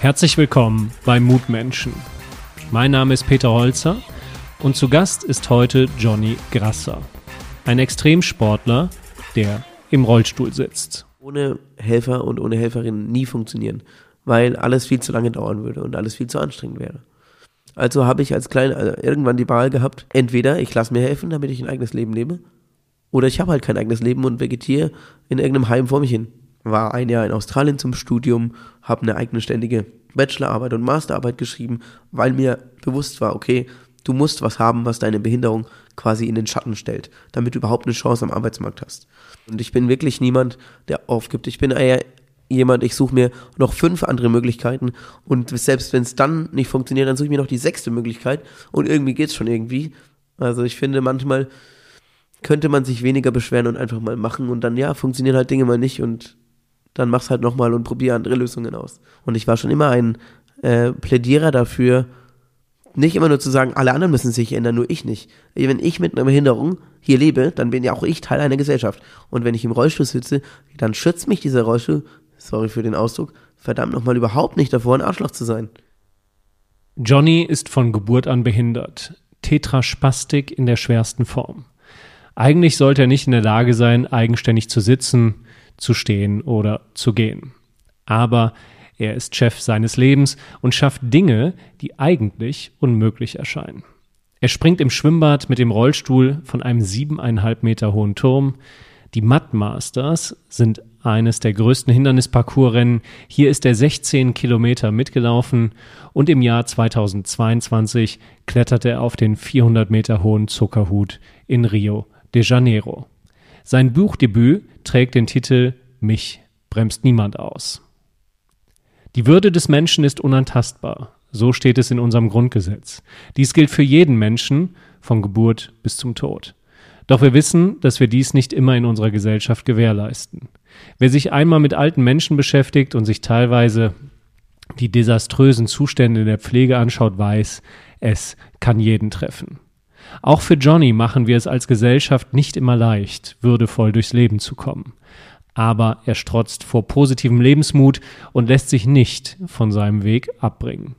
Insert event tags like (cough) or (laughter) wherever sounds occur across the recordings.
Herzlich willkommen bei Mutmenschen. Mein Name ist Peter Holzer und zu Gast ist heute Johnny Grasser, ein Extremsportler, der im Rollstuhl sitzt. Ohne Helfer und ohne Helferin nie funktionieren, weil alles viel zu lange dauern würde und alles viel zu anstrengend wäre. Also habe ich als Kleiner also irgendwann die Wahl gehabt, entweder ich lasse mir helfen, damit ich ein eigenes Leben lebe, oder ich habe halt kein eigenes Leben und vegetiere in irgendeinem Heim vor mich hin. War ein Jahr in Australien zum Studium, habe eine eigene ständige Bachelorarbeit und Masterarbeit geschrieben, weil mir bewusst war, okay, du musst was haben, was deine Behinderung quasi in den Schatten stellt, damit du überhaupt eine Chance am Arbeitsmarkt hast. Und ich bin wirklich niemand, der aufgibt. Ich bin eher jemand, ich suche mir noch fünf andere Möglichkeiten und selbst wenn es dann nicht funktioniert, dann suche ich mir noch die sechste Möglichkeit und irgendwie geht's schon irgendwie. Also ich finde manchmal könnte man sich weniger beschweren und einfach mal machen und dann ja, funktionieren halt Dinge mal nicht und dann mach's halt nochmal und probier andere Lösungen aus. Und ich war schon immer ein äh, Plädierer dafür, nicht immer nur zu sagen, alle anderen müssen sich ändern, nur ich nicht. Wenn ich mit einer Behinderung hier lebe, dann bin ja auch ich Teil einer Gesellschaft. Und wenn ich im Rollstuhl sitze, dann schützt mich dieser Rollstuhl, sorry für den Ausdruck, verdammt nochmal überhaupt nicht davor, ein Arschloch zu sein. Johnny ist von Geburt an behindert. Tetraspastik in der schwersten Form. Eigentlich sollte er nicht in der Lage sein, eigenständig zu sitzen, zu stehen oder zu gehen. Aber er ist Chef seines Lebens und schafft Dinge, die eigentlich unmöglich erscheinen. Er springt im Schwimmbad mit dem Rollstuhl von einem siebeneinhalb Meter hohen Turm. Die Mud Masters sind eines der größten Hindernisparcoursrennen. Hier ist er 16 Kilometer mitgelaufen und im Jahr 2022 kletterte er auf den 400 Meter hohen Zuckerhut in Rio de Janeiro. Sein Buchdebüt trägt den Titel Mich bremst niemand aus. Die Würde des Menschen ist unantastbar. So steht es in unserem Grundgesetz. Dies gilt für jeden Menschen, von Geburt bis zum Tod. Doch wir wissen, dass wir dies nicht immer in unserer Gesellschaft gewährleisten. Wer sich einmal mit alten Menschen beschäftigt und sich teilweise die desaströsen Zustände in der Pflege anschaut, weiß, es kann jeden treffen. Auch für Johnny machen wir es als Gesellschaft nicht immer leicht, würdevoll durchs Leben zu kommen aber er strotzt vor positivem Lebensmut und lässt sich nicht von seinem Weg abbringen.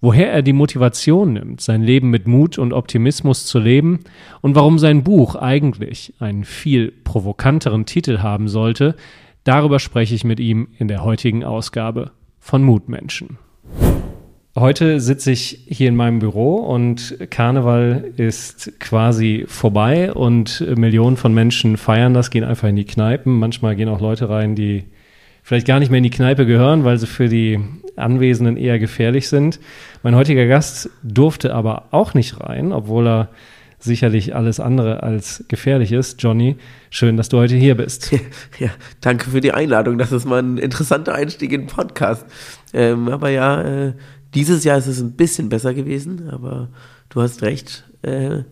Woher er die Motivation nimmt, sein Leben mit Mut und Optimismus zu leben und warum sein Buch eigentlich einen viel provokanteren Titel haben sollte, darüber spreche ich mit ihm in der heutigen Ausgabe von Mutmenschen. Heute sitze ich hier in meinem Büro und Karneval ist quasi vorbei und Millionen von Menschen feiern das, gehen einfach in die Kneipen. Manchmal gehen auch Leute rein, die vielleicht gar nicht mehr in die Kneipe gehören, weil sie für die Anwesenden eher gefährlich sind. Mein heutiger Gast durfte aber auch nicht rein, obwohl er sicherlich alles andere als gefährlich ist. Johnny, schön, dass du heute hier bist. (laughs) Ja, danke für die Einladung. Das ist mal ein interessanter Einstieg in den Podcast. Ähm, aber ja, äh, dieses Jahr ist es ein bisschen besser gewesen, aber du hast recht. Äh,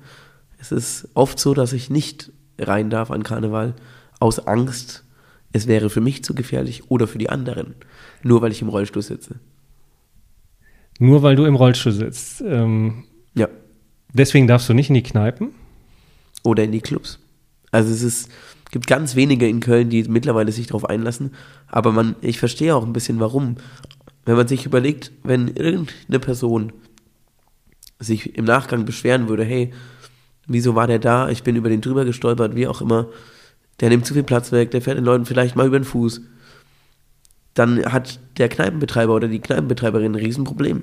es ist oft so, dass ich nicht rein darf an Karneval aus Angst, es wäre für mich zu gefährlich oder für die anderen, nur weil ich im Rollstuhl sitze. Nur weil du im Rollstuhl sitzt. Ähm, ja. Deswegen darfst du nicht in die Kneipen? Oder in die Clubs. Also es ist, gibt ganz wenige in Köln, die mittlerweile sich darauf einlassen. Aber man, ich verstehe auch ein bisschen warum. Wenn man sich überlegt, wenn irgendeine Person sich im Nachgang beschweren würde, hey, wieso war der da? Ich bin über den drüber gestolpert, wie auch immer. Der nimmt zu viel Platz weg, der fährt den Leuten vielleicht mal über den Fuß. Dann hat der Kneipenbetreiber oder die Kneipenbetreiberin ein Riesenproblem.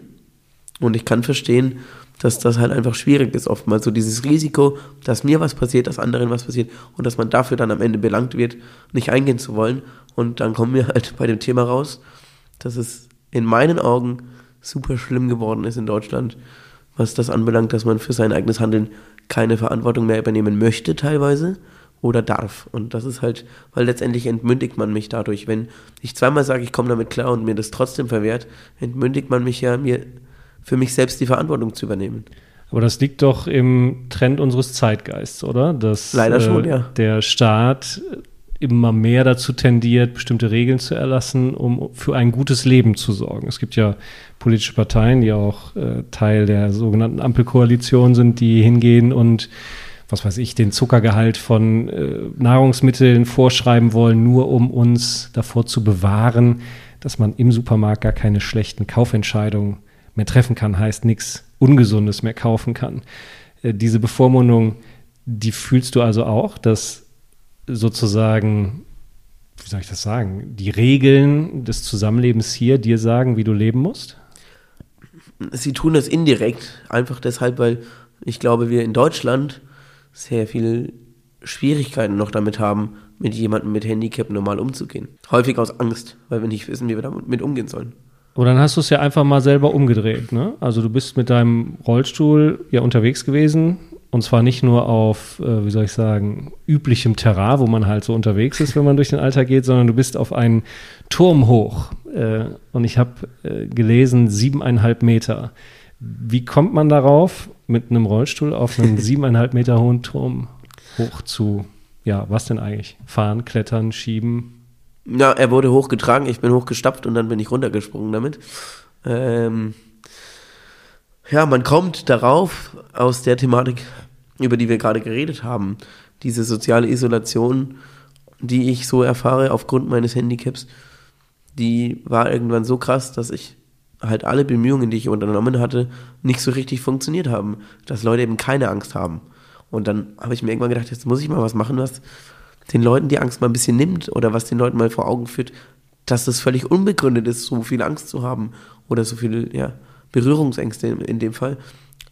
Und ich kann verstehen, dass das halt einfach schwierig ist, oftmals so dieses Risiko, dass mir was passiert, dass anderen was passiert und dass man dafür dann am Ende belangt wird, nicht eingehen zu wollen. Und dann kommen wir halt bei dem Thema raus, dass es in meinen Augen super schlimm geworden ist in Deutschland, was das anbelangt, dass man für sein eigenes Handeln keine Verantwortung mehr übernehmen möchte teilweise oder darf. Und das ist halt, weil letztendlich entmündigt man mich dadurch. Wenn ich zweimal sage, ich komme damit klar und mir das trotzdem verwehrt, entmündigt man mich ja, mir für mich selbst die Verantwortung zu übernehmen. Aber das liegt doch im Trend unseres Zeitgeists, oder? Dass, Leider schon, äh, ja. Der Staat immer mehr dazu tendiert, bestimmte Regeln zu erlassen, um für ein gutes Leben zu sorgen. Es gibt ja politische Parteien, die auch äh, Teil der sogenannten Ampelkoalition sind, die hingehen und was weiß ich, den Zuckergehalt von äh, Nahrungsmitteln vorschreiben wollen, nur um uns davor zu bewahren, dass man im Supermarkt gar keine schlechten Kaufentscheidungen mehr treffen kann, heißt nichts Ungesundes mehr kaufen kann. Äh, diese Bevormundung, die fühlst du also auch, dass sozusagen, wie soll ich das sagen, die Regeln des Zusammenlebens hier dir sagen, wie du leben musst? Sie tun das indirekt, einfach deshalb, weil ich glaube, wir in Deutschland sehr viele Schwierigkeiten noch damit haben, mit jemandem mit Handicap normal umzugehen. Häufig aus Angst, weil wir nicht wissen, wie wir damit umgehen sollen. Und dann hast du es ja einfach mal selber umgedreht. Ne? Also du bist mit deinem Rollstuhl ja unterwegs gewesen und zwar nicht nur auf, äh, wie soll ich sagen, üblichem Terrain, wo man halt so unterwegs ist, wenn man durch den Alltag geht, sondern du bist auf einen Turm hoch. Äh, und ich habe äh, gelesen, siebeneinhalb Meter. Wie kommt man darauf, mit einem Rollstuhl auf einen (laughs) siebeneinhalb Meter hohen Turm hoch zu, ja, was denn eigentlich? Fahren, klettern, schieben? Ja, er wurde hochgetragen, ich bin hochgestapft und dann bin ich runtergesprungen damit. Ähm, ja, man kommt darauf aus der Thematik, über die wir gerade geredet haben. Diese soziale Isolation, die ich so erfahre aufgrund meines Handicaps, die war irgendwann so krass, dass ich halt alle Bemühungen, die ich unternommen hatte, nicht so richtig funktioniert haben. Dass Leute eben keine Angst haben. Und dann habe ich mir irgendwann gedacht, jetzt muss ich mal was machen, was den Leuten die Angst mal ein bisschen nimmt oder was den Leuten mal vor Augen führt, dass das völlig unbegründet ist, so viel Angst zu haben oder so viele ja, Berührungsängste in, dem Fall.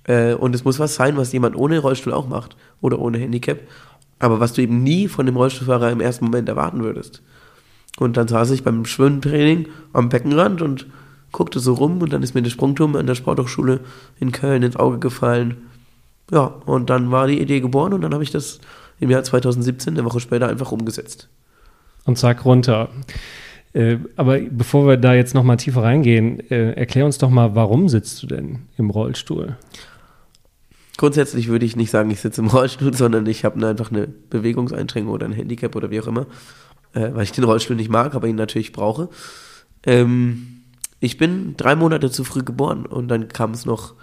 Äh, und es muss was sein, was jemand ohne Rollstuhl auch macht oder ohne Handicap, aber was du eben nie von dem Rollstuhlfahrer im ersten Moment erwarten würdest. Und dann saß ich beim Schwimmtraining am Beckenrand und guckte so rum und dann ist mir der Sprungturm an der Sporthochschule in Köln ins Auge gefallen. Ja, und dann war die Idee geboren und dann habe ich das im Jahr 2017, eine Woche später, einfach umgesetzt. Und zack, runter. Äh, aber bevor wir da jetzt nochmal tiefer reingehen, äh, erklär uns doch mal, warum sitzt du denn im Rollstuhl? Grundsätzlich würde ich nicht sagen, ich sitze im Rollstuhl, (laughs) sondern ich habe einfach eine Bewegungseinschränkung oder ein Handicap oder wie auch immer, äh, weil ich den Rollstuhl nicht mag, aber ihn natürlich brauche. Ähm, ich bin drei Monate zu früh geboren und dann kam es noch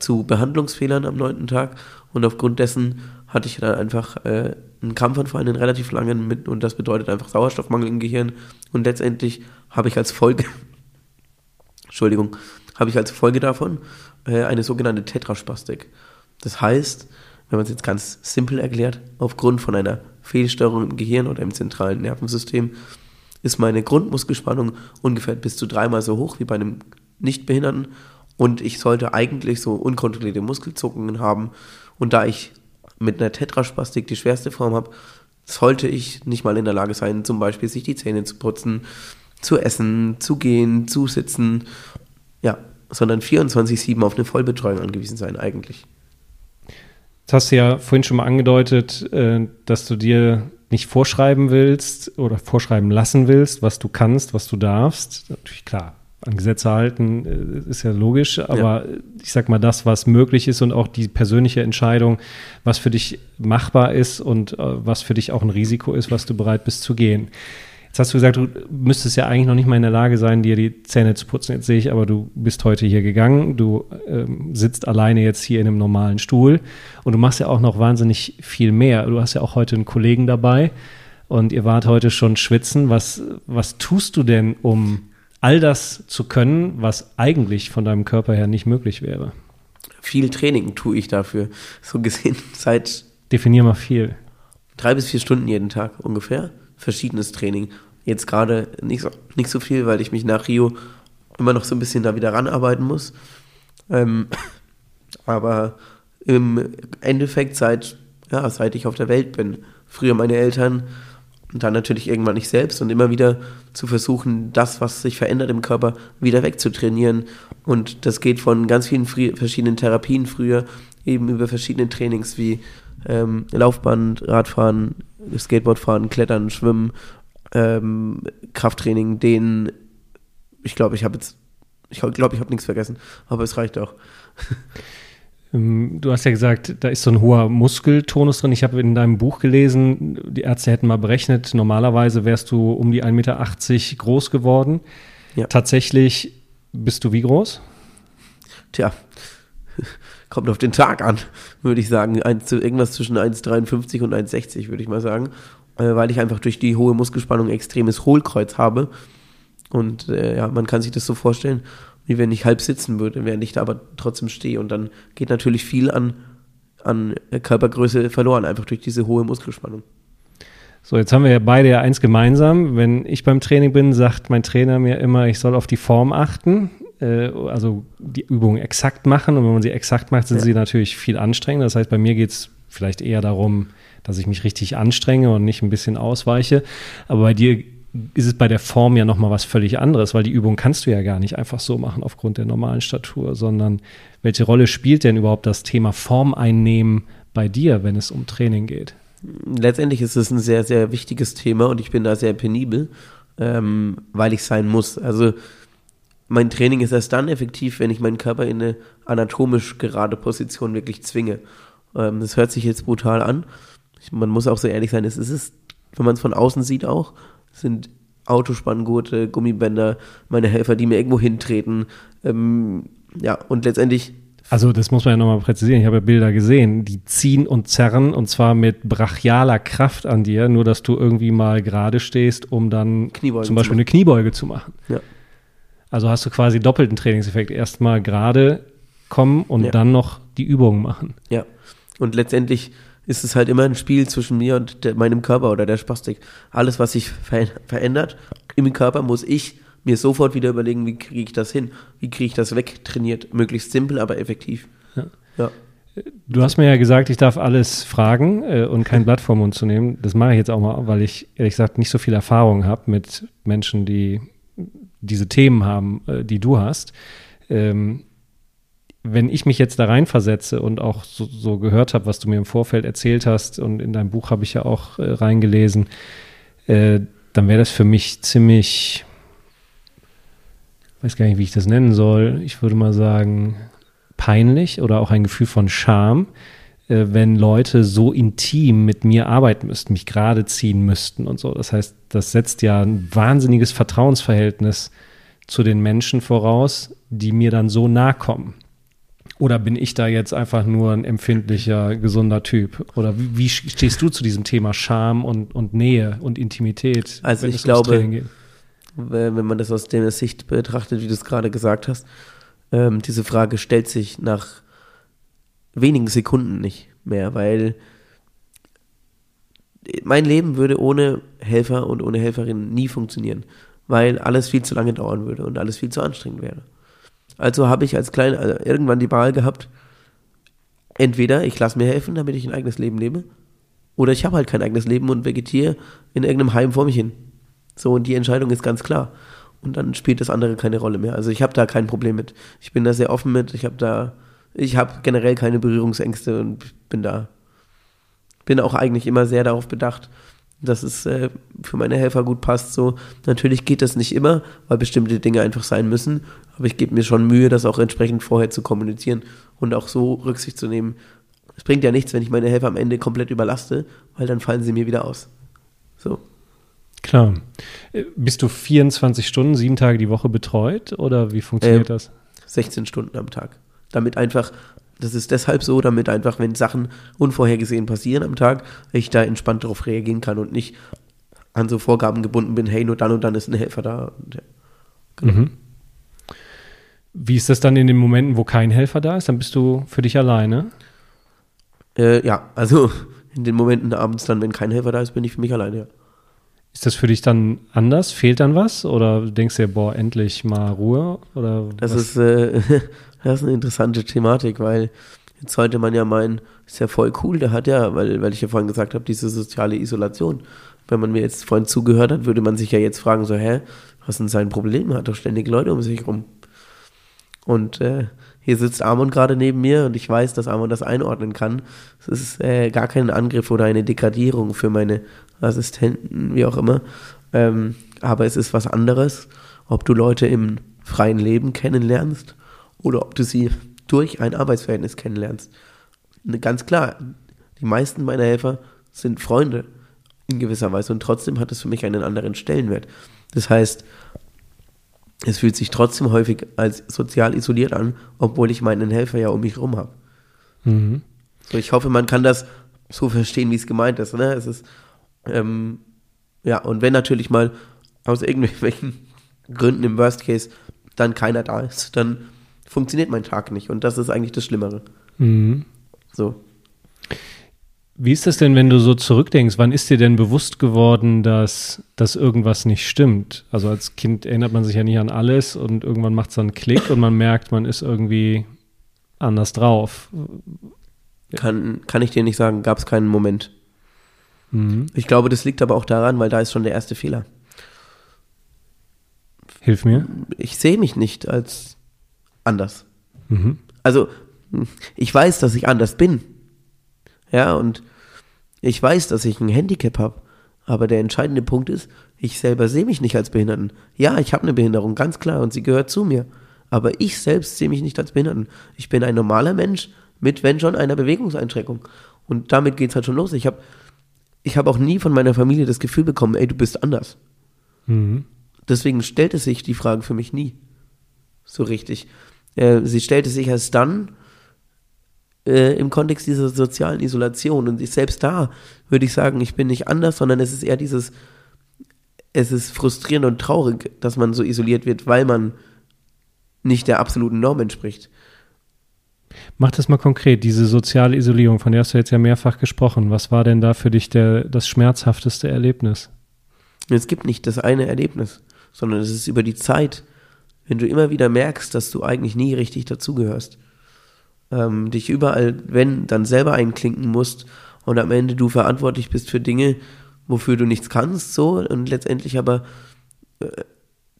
zu Behandlungsfehlern am neunten Tag und aufgrund dessen hatte ich dann einfach äh, einen Krampfanfall, einen relativ langen mit und das bedeutet einfach Sauerstoffmangel im Gehirn. Und letztendlich habe ich als Folge, (laughs) Entschuldigung, habe ich als Folge davon äh, eine sogenannte Tetraspastik. Das heißt, wenn man es jetzt ganz simpel erklärt, aufgrund von einer Fehlstörung im Gehirn oder im zentralen Nervensystem ist meine Grundmuskelspannung ungefähr bis zu dreimal so hoch wie bei einem Nichtbehinderten und ich sollte eigentlich so unkontrollierte Muskelzuckungen haben. Und da ich mit einer Tetraspastik die schwerste Form habe, sollte ich nicht mal in der Lage sein, zum Beispiel sich die Zähne zu putzen, zu essen, zu gehen, zu sitzen, ja, sondern 24-7 auf eine Vollbetreuung angewiesen sein eigentlich. Das hast du ja vorhin schon mal angedeutet, äh, dass du dir nicht vorschreiben willst oder vorschreiben lassen willst, was du kannst, was du darfst. Natürlich klar, an Gesetze halten äh, ist ja logisch, aber ja. ich sag mal, das, was möglich ist und auch die persönliche Entscheidung, was für dich machbar ist und äh, was für dich auch ein Risiko ist, was du bereit bist zu gehen. Jetzt hast du gesagt, du müsstest ja eigentlich noch nicht mal in der Lage sein, dir die Zähne zu putzen. Jetzt sehe ich aber, du bist heute hier gegangen, du ähm, sitzt alleine jetzt hier in einem normalen Stuhl und du machst ja auch noch wahnsinnig viel mehr. Du hast ja auch heute einen Kollegen dabei und ihr wart heute schon schwitzen. Was, was tust du denn, um all das zu können, was eigentlich von deinem Körper her nicht möglich wäre? Viel Training tue ich dafür. So gesehen (laughs) seit. Definier mal viel. Drei bis vier Stunden jeden Tag ungefähr verschiedenes Training. Jetzt gerade nicht so, nicht so viel, weil ich mich nach Rio immer noch so ein bisschen da wieder ranarbeiten muss. Ähm, (laughs) aber im Endeffekt seit, ja, seit ich auf der Welt bin, früher meine Eltern und dann natürlich irgendwann ich selbst und immer wieder zu versuchen, das, was sich verändert im Körper, wieder wegzutrainieren. Und das geht von ganz vielen verschiedenen Therapien früher, eben über verschiedene Trainings wie ähm, Laufband, Radfahren, Skateboardfahren, Klettern, Schwimmen, ähm, Krafttraining, den ich glaube, ich habe jetzt, ich glaube, ich habe nichts vergessen, aber es reicht auch. (laughs) Ähm, du hast ja gesagt, da ist so ein hoher Muskeltonus drin. Ich habe in deinem Buch gelesen, die Ärzte hätten mal berechnet, normalerweise wärst du um die 1,80 Meter groß geworden. Ja. Tatsächlich bist du wie groß? Tja, (laughs) kommt auf den Tag an, würde ich sagen. Ein, irgendwas zwischen 1,53 und 1,60 würde ich mal sagen. Äh, weil ich einfach durch die hohe Muskelspannung extremes Hohlkreuz habe. Und äh, ja, man kann sich das so vorstellen, wie wenn ich halb sitzen würde, während ich da aber trotzdem stehe. Und dann geht natürlich viel an, an Körpergröße verloren, einfach durch diese hohe Muskelspannung. So, jetzt haben wir ja beide ja eins gemeinsam. Wenn ich beim Training bin, sagt mein Trainer mir immer, ich soll auf die Form achten, äh, also die Übungen exakt machen. Und wenn man sie exakt macht, sind ja. sie natürlich viel anstrengender. Das heißt, bei mir geht es vielleicht eher darum, dass ich mich richtig anstrenge und nicht ein bisschen ausweiche. Aber bei dir ist es bei der Form ja nochmal was völlig anderes, weil die Übung kannst du ja gar nicht einfach so machen aufgrund der normalen Statur, sondern welche Rolle spielt denn überhaupt das Thema Form einnehmen bei dir, wenn es um Training geht? Letztendlich ist es ein sehr, sehr wichtiges Thema und ich bin da sehr penibel, ähm, weil ich sein muss. Also mein Training ist erst dann effektiv, wenn ich meinen Körper in eine anatomisch gerade Position wirklich zwinge. Ähm, das hört sich jetzt brutal an. Ich, man muss auch so ehrlich sein, es ist es, wenn man es von außen sieht auch, sind Autospanngurte, Gummibänder, meine Helfer, die mir irgendwo hintreten. Ähm, ja, und letztendlich. Also, das muss man ja nochmal präzisieren. Ich habe ja Bilder gesehen, die ziehen und zerren und zwar mit brachialer Kraft an dir, nur dass du irgendwie mal gerade stehst, um dann Kniebeugen zum Beispiel eine Kniebeuge zu machen. Ja. Also hast du quasi doppelten Trainingseffekt. Erstmal gerade kommen und ja. dann noch die Übungen machen. Ja. Und letztendlich ist es halt immer ein Spiel zwischen mir und der, meinem Körper oder der Spastik. Alles, was sich ver verändert im Körper, muss ich mir sofort wieder überlegen, wie kriege ich das hin? Wie kriege ich das wegtrainiert? Möglichst simpel, aber effektiv. Ja. ja. Du hast mir ja gesagt, ich darf alles fragen äh, und kein Blatt vor Mund zu nehmen. Das mache ich jetzt auch mal, weil ich ehrlich gesagt nicht so viel Erfahrung habe mit Menschen, die diese Themen haben, äh, die du hast. Ähm, wenn ich mich jetzt da reinversetze und auch so, so gehört habe, was du mir im Vorfeld erzählt hast, und in deinem Buch habe ich ja auch äh, reingelesen, äh, dann wäre das für mich ziemlich, weiß gar nicht, wie ich das nennen soll. Ich würde mal sagen, peinlich oder auch ein Gefühl von Scham, äh, wenn Leute so intim mit mir arbeiten müssten, mich gerade ziehen müssten und so. Das heißt, das setzt ja ein wahnsinniges Vertrauensverhältnis zu den Menschen voraus, die mir dann so nahe kommen. Oder bin ich da jetzt einfach nur ein empfindlicher, gesunder Typ? Oder wie, wie stehst du zu diesem Thema Scham und, und Nähe und Intimität? Also ich glaube, wenn man das aus der Sicht betrachtet, wie du es gerade gesagt hast, ähm, diese Frage stellt sich nach wenigen Sekunden nicht mehr, weil mein Leben würde ohne Helfer und ohne Helferin nie funktionieren, weil alles viel zu lange dauern würde und alles viel zu anstrengend wäre. Also habe ich als klein also irgendwann die Wahl gehabt, entweder ich lasse mir helfen, damit ich ein eigenes Leben lebe, oder ich habe halt kein eigenes Leben und vegetiere in irgendeinem Heim vor mich hin. So, und die Entscheidung ist ganz klar. Und dann spielt das andere keine Rolle mehr. Also ich habe da kein Problem mit. Ich bin da sehr offen mit. Ich habe da, ich habe generell keine Berührungsängste und bin da, bin auch eigentlich immer sehr darauf bedacht, dass es äh, für meine Helfer gut passt. So, natürlich geht das nicht immer, weil bestimmte Dinge einfach sein müssen. Aber ich gebe mir schon Mühe, das auch entsprechend vorher zu kommunizieren und auch so Rücksicht zu nehmen. Es bringt ja nichts, wenn ich meine Helfer am Ende komplett überlaste, weil dann fallen sie mir wieder aus. So. Klar. Äh, bist du 24 Stunden, sieben Tage die Woche betreut oder wie funktioniert äh, das? 16 Stunden am Tag. Damit einfach das ist deshalb so, damit einfach, wenn Sachen unvorhergesehen passieren am Tag, ich da entspannt darauf reagieren kann und nicht an so Vorgaben gebunden bin, hey, nur dann und dann ist ein Helfer da. Und, ja. genau. mhm. Wie ist das dann in den Momenten, wo kein Helfer da ist? Dann bist du für dich alleine? Äh, ja, also (laughs) in den Momenten abends dann, wenn kein Helfer da ist, bin ich für mich alleine, ja. Ist das für dich dann anders? Fehlt dann was? Oder denkst du dir, boah, endlich mal Ruhe? Oder das was? ist äh, (laughs) Das ist eine interessante Thematik, weil jetzt sollte man ja meinen, ist ja voll cool, der hat ja, weil, weil ich ja vorhin gesagt habe, diese soziale Isolation. Wenn man mir jetzt vorhin zugehört hat, würde man sich ja jetzt fragen, so, hä, was ist denn sein Problem? Er hat doch ständig Leute um sich rum. Und äh, hier sitzt Amon gerade neben mir und ich weiß, dass Amon das einordnen kann. Es ist äh, gar kein Angriff oder eine Degradierung für meine Assistenten, wie auch immer. Ähm, aber es ist was anderes, ob du Leute im freien Leben kennenlernst oder ob du sie durch ein Arbeitsverhältnis kennenlernst. Ne, ganz klar, die meisten meiner Helfer sind Freunde in gewisser Weise und trotzdem hat es für mich einen anderen Stellenwert. Das heißt, es fühlt sich trotzdem häufig als sozial isoliert an, obwohl ich meinen Helfer ja um mich herum habe. Mhm. So, ich hoffe, man kann das so verstehen, wie es gemeint ist. Ne? Es ist ähm, ja, und wenn natürlich mal aus irgendwelchen (laughs) Gründen im Worst Case dann keiner da ist, dann funktioniert mein Tag nicht. Und das ist eigentlich das Schlimmere. Mhm. So. Wie ist das denn, wenn du so zurückdenkst? Wann ist dir denn bewusst geworden, dass, dass irgendwas nicht stimmt? Also als Kind erinnert man sich ja nicht an alles und irgendwann macht es dann einen Klick und man merkt, man ist irgendwie anders drauf. Kann, kann ich dir nicht sagen, gab es keinen Moment. Mhm. Ich glaube, das liegt aber auch daran, weil da ist schon der erste Fehler. Hilf mir. Ich sehe mich nicht als anders. Mhm. Also, ich weiß, dass ich anders bin. Ja, und ich weiß, dass ich ein Handicap habe. Aber der entscheidende Punkt ist, ich selber sehe mich nicht als Behinderten. Ja, ich habe eine Behinderung, ganz klar, und sie gehört zu mir. Aber ich selbst sehe mich nicht als Behinderten. Ich bin ein normaler Mensch mit, wenn schon, einer Bewegungseinschränkung. Und damit geht's halt schon los. Ich habe ich hab auch nie von meiner Familie das Gefühl bekommen, ey, du bist anders. Mhm. Deswegen stellte sich die Frage für mich nie so richtig. Äh, sie stellte sich erst dann äh, im Kontext dieser sozialen Isolation. Und ich, selbst da würde ich sagen, ich bin nicht anders, sondern es ist eher dieses, es ist frustrierend und traurig, dass man so isoliert wird, weil man nicht der absoluten Norm entspricht. Mach das mal konkret, diese soziale Isolierung, von der hast du jetzt ja mehrfach gesprochen. Was war denn da für dich der, das schmerzhafteste Erlebnis? Es gibt nicht das eine Erlebnis, sondern es ist über die Zeit, wenn du immer wieder merkst, dass du eigentlich nie richtig dazugehörst. Ähm, dich überall, wenn, dann selber einklinken musst und am Ende du verantwortlich bist für Dinge, wofür du nichts kannst, so und letztendlich aber äh,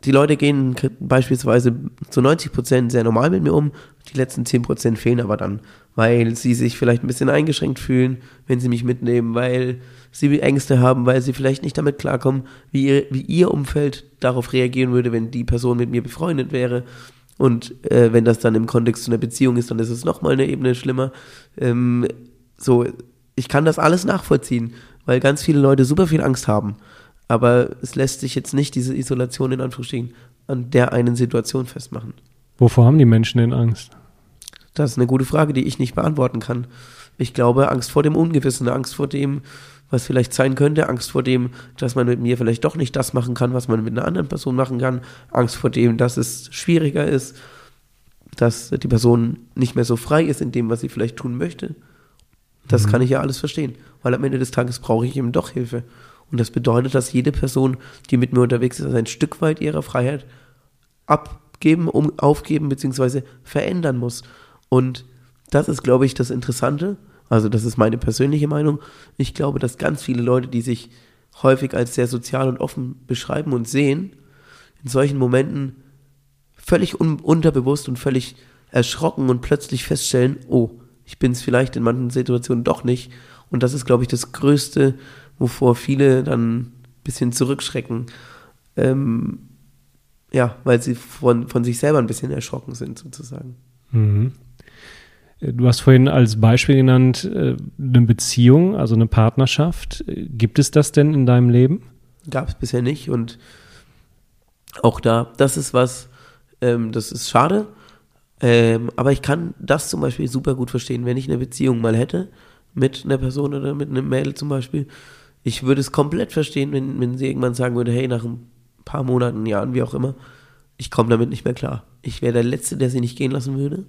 die Leute gehen beispielsweise zu 90 Prozent sehr normal mit mir um, die letzten 10 Prozent fehlen aber dann, weil sie sich vielleicht ein bisschen eingeschränkt fühlen, wenn sie mich mitnehmen, weil sie Ängste haben, weil sie vielleicht nicht damit klarkommen, wie ihr, wie ihr Umfeld darauf reagieren würde, wenn die Person mit mir befreundet wäre. Und äh, wenn das dann im Kontext zu einer Beziehung ist, dann ist es nochmal eine Ebene schlimmer. Ähm, so, ich kann das alles nachvollziehen, weil ganz viele Leute super viel Angst haben. Aber es lässt sich jetzt nicht diese Isolation in Anführungsstrichen an der einen Situation festmachen. Wovor haben die Menschen denn Angst? Das ist eine gute Frage, die ich nicht beantworten kann. Ich glaube, Angst vor dem Ungewissen, Angst vor dem, was vielleicht sein könnte, Angst vor dem, dass man mit mir vielleicht doch nicht das machen kann, was man mit einer anderen Person machen kann, Angst vor dem, dass es schwieriger ist, dass die Person nicht mehr so frei ist in dem, was sie vielleicht tun möchte. Das Mhm. kann ich ja alles verstehen, weil am Ende des Tages brauche ich eben doch Hilfe. Und das bedeutet, dass jede Person, die mit mir unterwegs ist, ein Stück weit ihrer Freiheit abgeben, um, aufgeben bzw. verändern muss. Und das ist, glaube ich, das Interessante. Also das ist meine persönliche Meinung. Ich glaube, dass ganz viele Leute, die sich häufig als sehr sozial und offen beschreiben und sehen, in solchen Momenten völlig un unterbewusst und völlig erschrocken und plötzlich feststellen, oh, ich bin es vielleicht in manchen Situationen doch nicht. Und das ist, glaube ich, das Größte, wovor viele dann ein bisschen zurückschrecken. Ähm, ja, weil sie von, von sich selber ein bisschen erschrocken sind, sozusagen. Mhm. Du hast vorhin als Beispiel genannt, äh, eine Beziehung, also eine Partnerschaft. Gibt es das denn in deinem Leben? Gab es bisher nicht und auch da, das ist was, ähm, das ist schade, ähm, aber ich kann das zum Beispiel super gut verstehen, wenn ich eine Beziehung mal hätte mit einer Person oder mit einem Mädel zum Beispiel. Ich würde es komplett verstehen, wenn, wenn sie irgendwann sagen würde, hey, nach ein paar Monaten, Jahren, wie auch immer, ich komme damit nicht mehr klar. Ich wäre der Letzte, der sie nicht gehen lassen würde,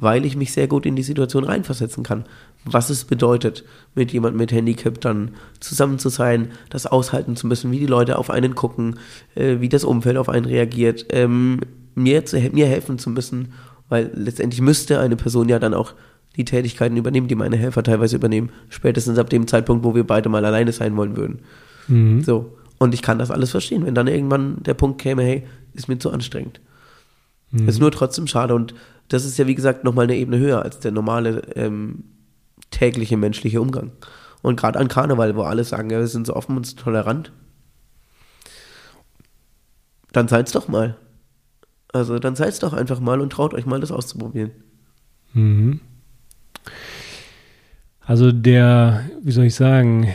weil ich mich sehr gut in die Situation reinversetzen kann. Was es bedeutet, mit jemandem mit Handicap dann zusammen zu sein, das aushalten zu müssen, wie die Leute auf einen gucken, äh, wie das Umfeld auf einen reagiert, ähm, mir, zu, mir helfen zu müssen, weil letztendlich müsste eine Person ja dann auch die Tätigkeiten übernehmen, die meine Helfer teilweise übernehmen, spätestens ab dem Zeitpunkt, wo wir beide mal alleine sein wollen würden. Mhm. So. Und ich kann das alles verstehen, wenn dann irgendwann der Punkt käme, hey, ist mir zu anstrengend. Mhm. Ist nur trotzdem schade. Und das ist ja, wie gesagt, nochmal eine Ebene höher als der normale ähm, tägliche menschliche Umgang. Und gerade an Karneval, wo alle sagen, ja, wir sind so offen und so tolerant, dann seid's doch mal. Also dann seid's doch einfach mal und traut euch mal, das auszuprobieren. Mhm. Also der, wie soll ich sagen,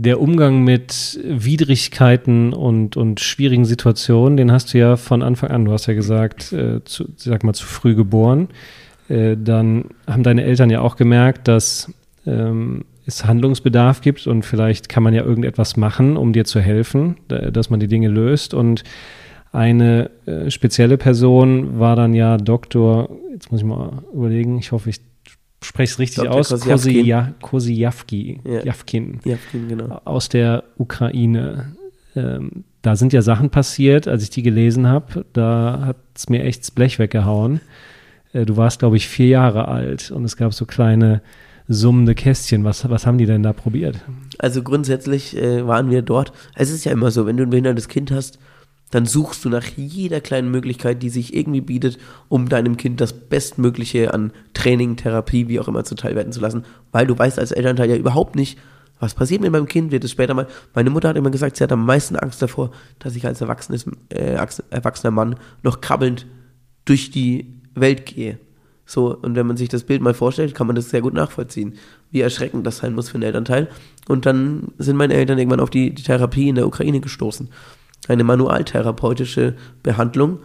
der Umgang mit Widrigkeiten und, und schwierigen Situationen, den hast du ja von Anfang an, du hast ja gesagt, äh, zu, sag mal, zu früh geboren. Äh, dann haben deine Eltern ja auch gemerkt, dass ähm, es Handlungsbedarf gibt und vielleicht kann man ja irgendetwas machen, um dir zu helfen, da, dass man die Dinge löst und Eine äh, spezielle Person war dann ja Doktor, jetzt muss ich mal überlegen, ich hoffe, ich spreche es richtig Dr. aus. Kosijawki, Ja. Jawkin, Ja, genau. aus der Ukraine. Ähm, da sind ja Sachen passiert, als ich die gelesen habe, da hat es mir echt das Blech weggehauen. Äh, du warst, glaube ich, vier Jahre alt und es gab so kleine summende Kästchen. Was, was haben die denn da probiert? Also grundsätzlich äh, waren wir dort. Es ist ja immer so, wenn du ein behindertes Kind hast, dann suchst du nach jeder kleinen Möglichkeit, die sich irgendwie bietet, um deinem Kind das Bestmögliche an Training, Therapie, wie auch immer zuteilwerden zu lassen, weil du weißt als Elternteil ja überhaupt nicht, was passiert mit meinem Kind, wird es später mal. Meine Mutter hat immer gesagt, sie hat am meisten Angst davor, dass ich als erwachsenes, äh, erwachs- erwachsener Mann noch krabbelnd durch die Welt gehe. So, und wenn man sich das Bild mal vorstellt, kann man das sehr gut nachvollziehen, wie erschreckend das sein muss für einen Elternteil. Und dann sind meine Eltern irgendwann auf die, die Therapie in der Ukraine gestoßen. Eine manualtherapeutische Behandlung,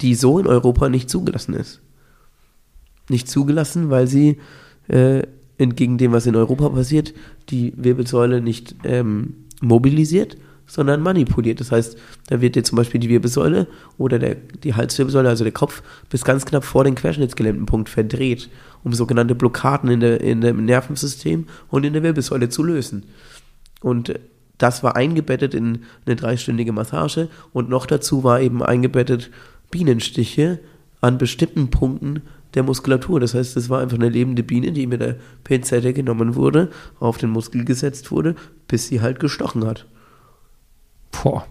die so in Europa nicht zugelassen ist. Nicht zugelassen, weil sie äh, entgegen dem, was in Europa passiert, die Wirbelsäule nicht ähm, mobilisiert, sondern manipuliert. Das heißt, da wird dir zum Beispiel die Wirbelsäule oder der, die Halswirbelsäule, also der Kopf, bis ganz knapp vor den Querschnittsgelähmtenpunkt verdreht, um sogenannte Blockaden in, der, in dem Nervensystem und in der Wirbelsäule zu lösen. Und äh, das war eingebettet in eine dreistündige Massage und noch dazu war eben eingebettet Bienenstiche an bestimmten Punkten der Muskulatur. Das heißt, es war einfach eine lebende Biene, die mit der Pinzette genommen wurde, auf den Muskel gesetzt wurde, bis sie halt gestochen hat. Boah.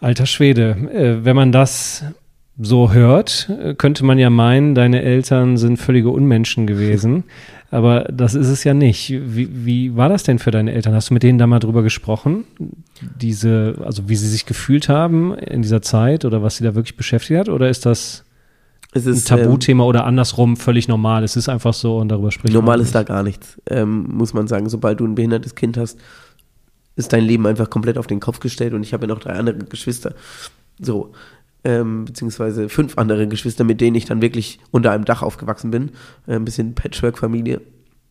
Alter Schwede, äh, wenn man das so hört, äh, könnte man ja meinen, deine Eltern sind völlige Unmenschen gewesen. (laughs) Aber das ist es ja nicht. Wie, wie war das denn für deine Eltern? Hast du mit denen da mal drüber gesprochen? Diese, also wie sie sich gefühlt haben in dieser Zeit oder was sie da wirklich beschäftigt hat? Oder ist das Es ein ist ähm, Tabuthema oder andersrum völlig normal? Es ist einfach so und darüber spricht normal ist da gar nichts, ähm, muss man sagen. Sobald du ein behindertes Kind hast, ist dein Leben einfach komplett auf den Kopf gestellt und ich habe ja noch drei andere Geschwister. So, ähm, beziehungsweise fünf andere Geschwister, mit denen ich dann wirklich unter einem Dach aufgewachsen bin. Äh, ein bisschen Patchwork-Familie.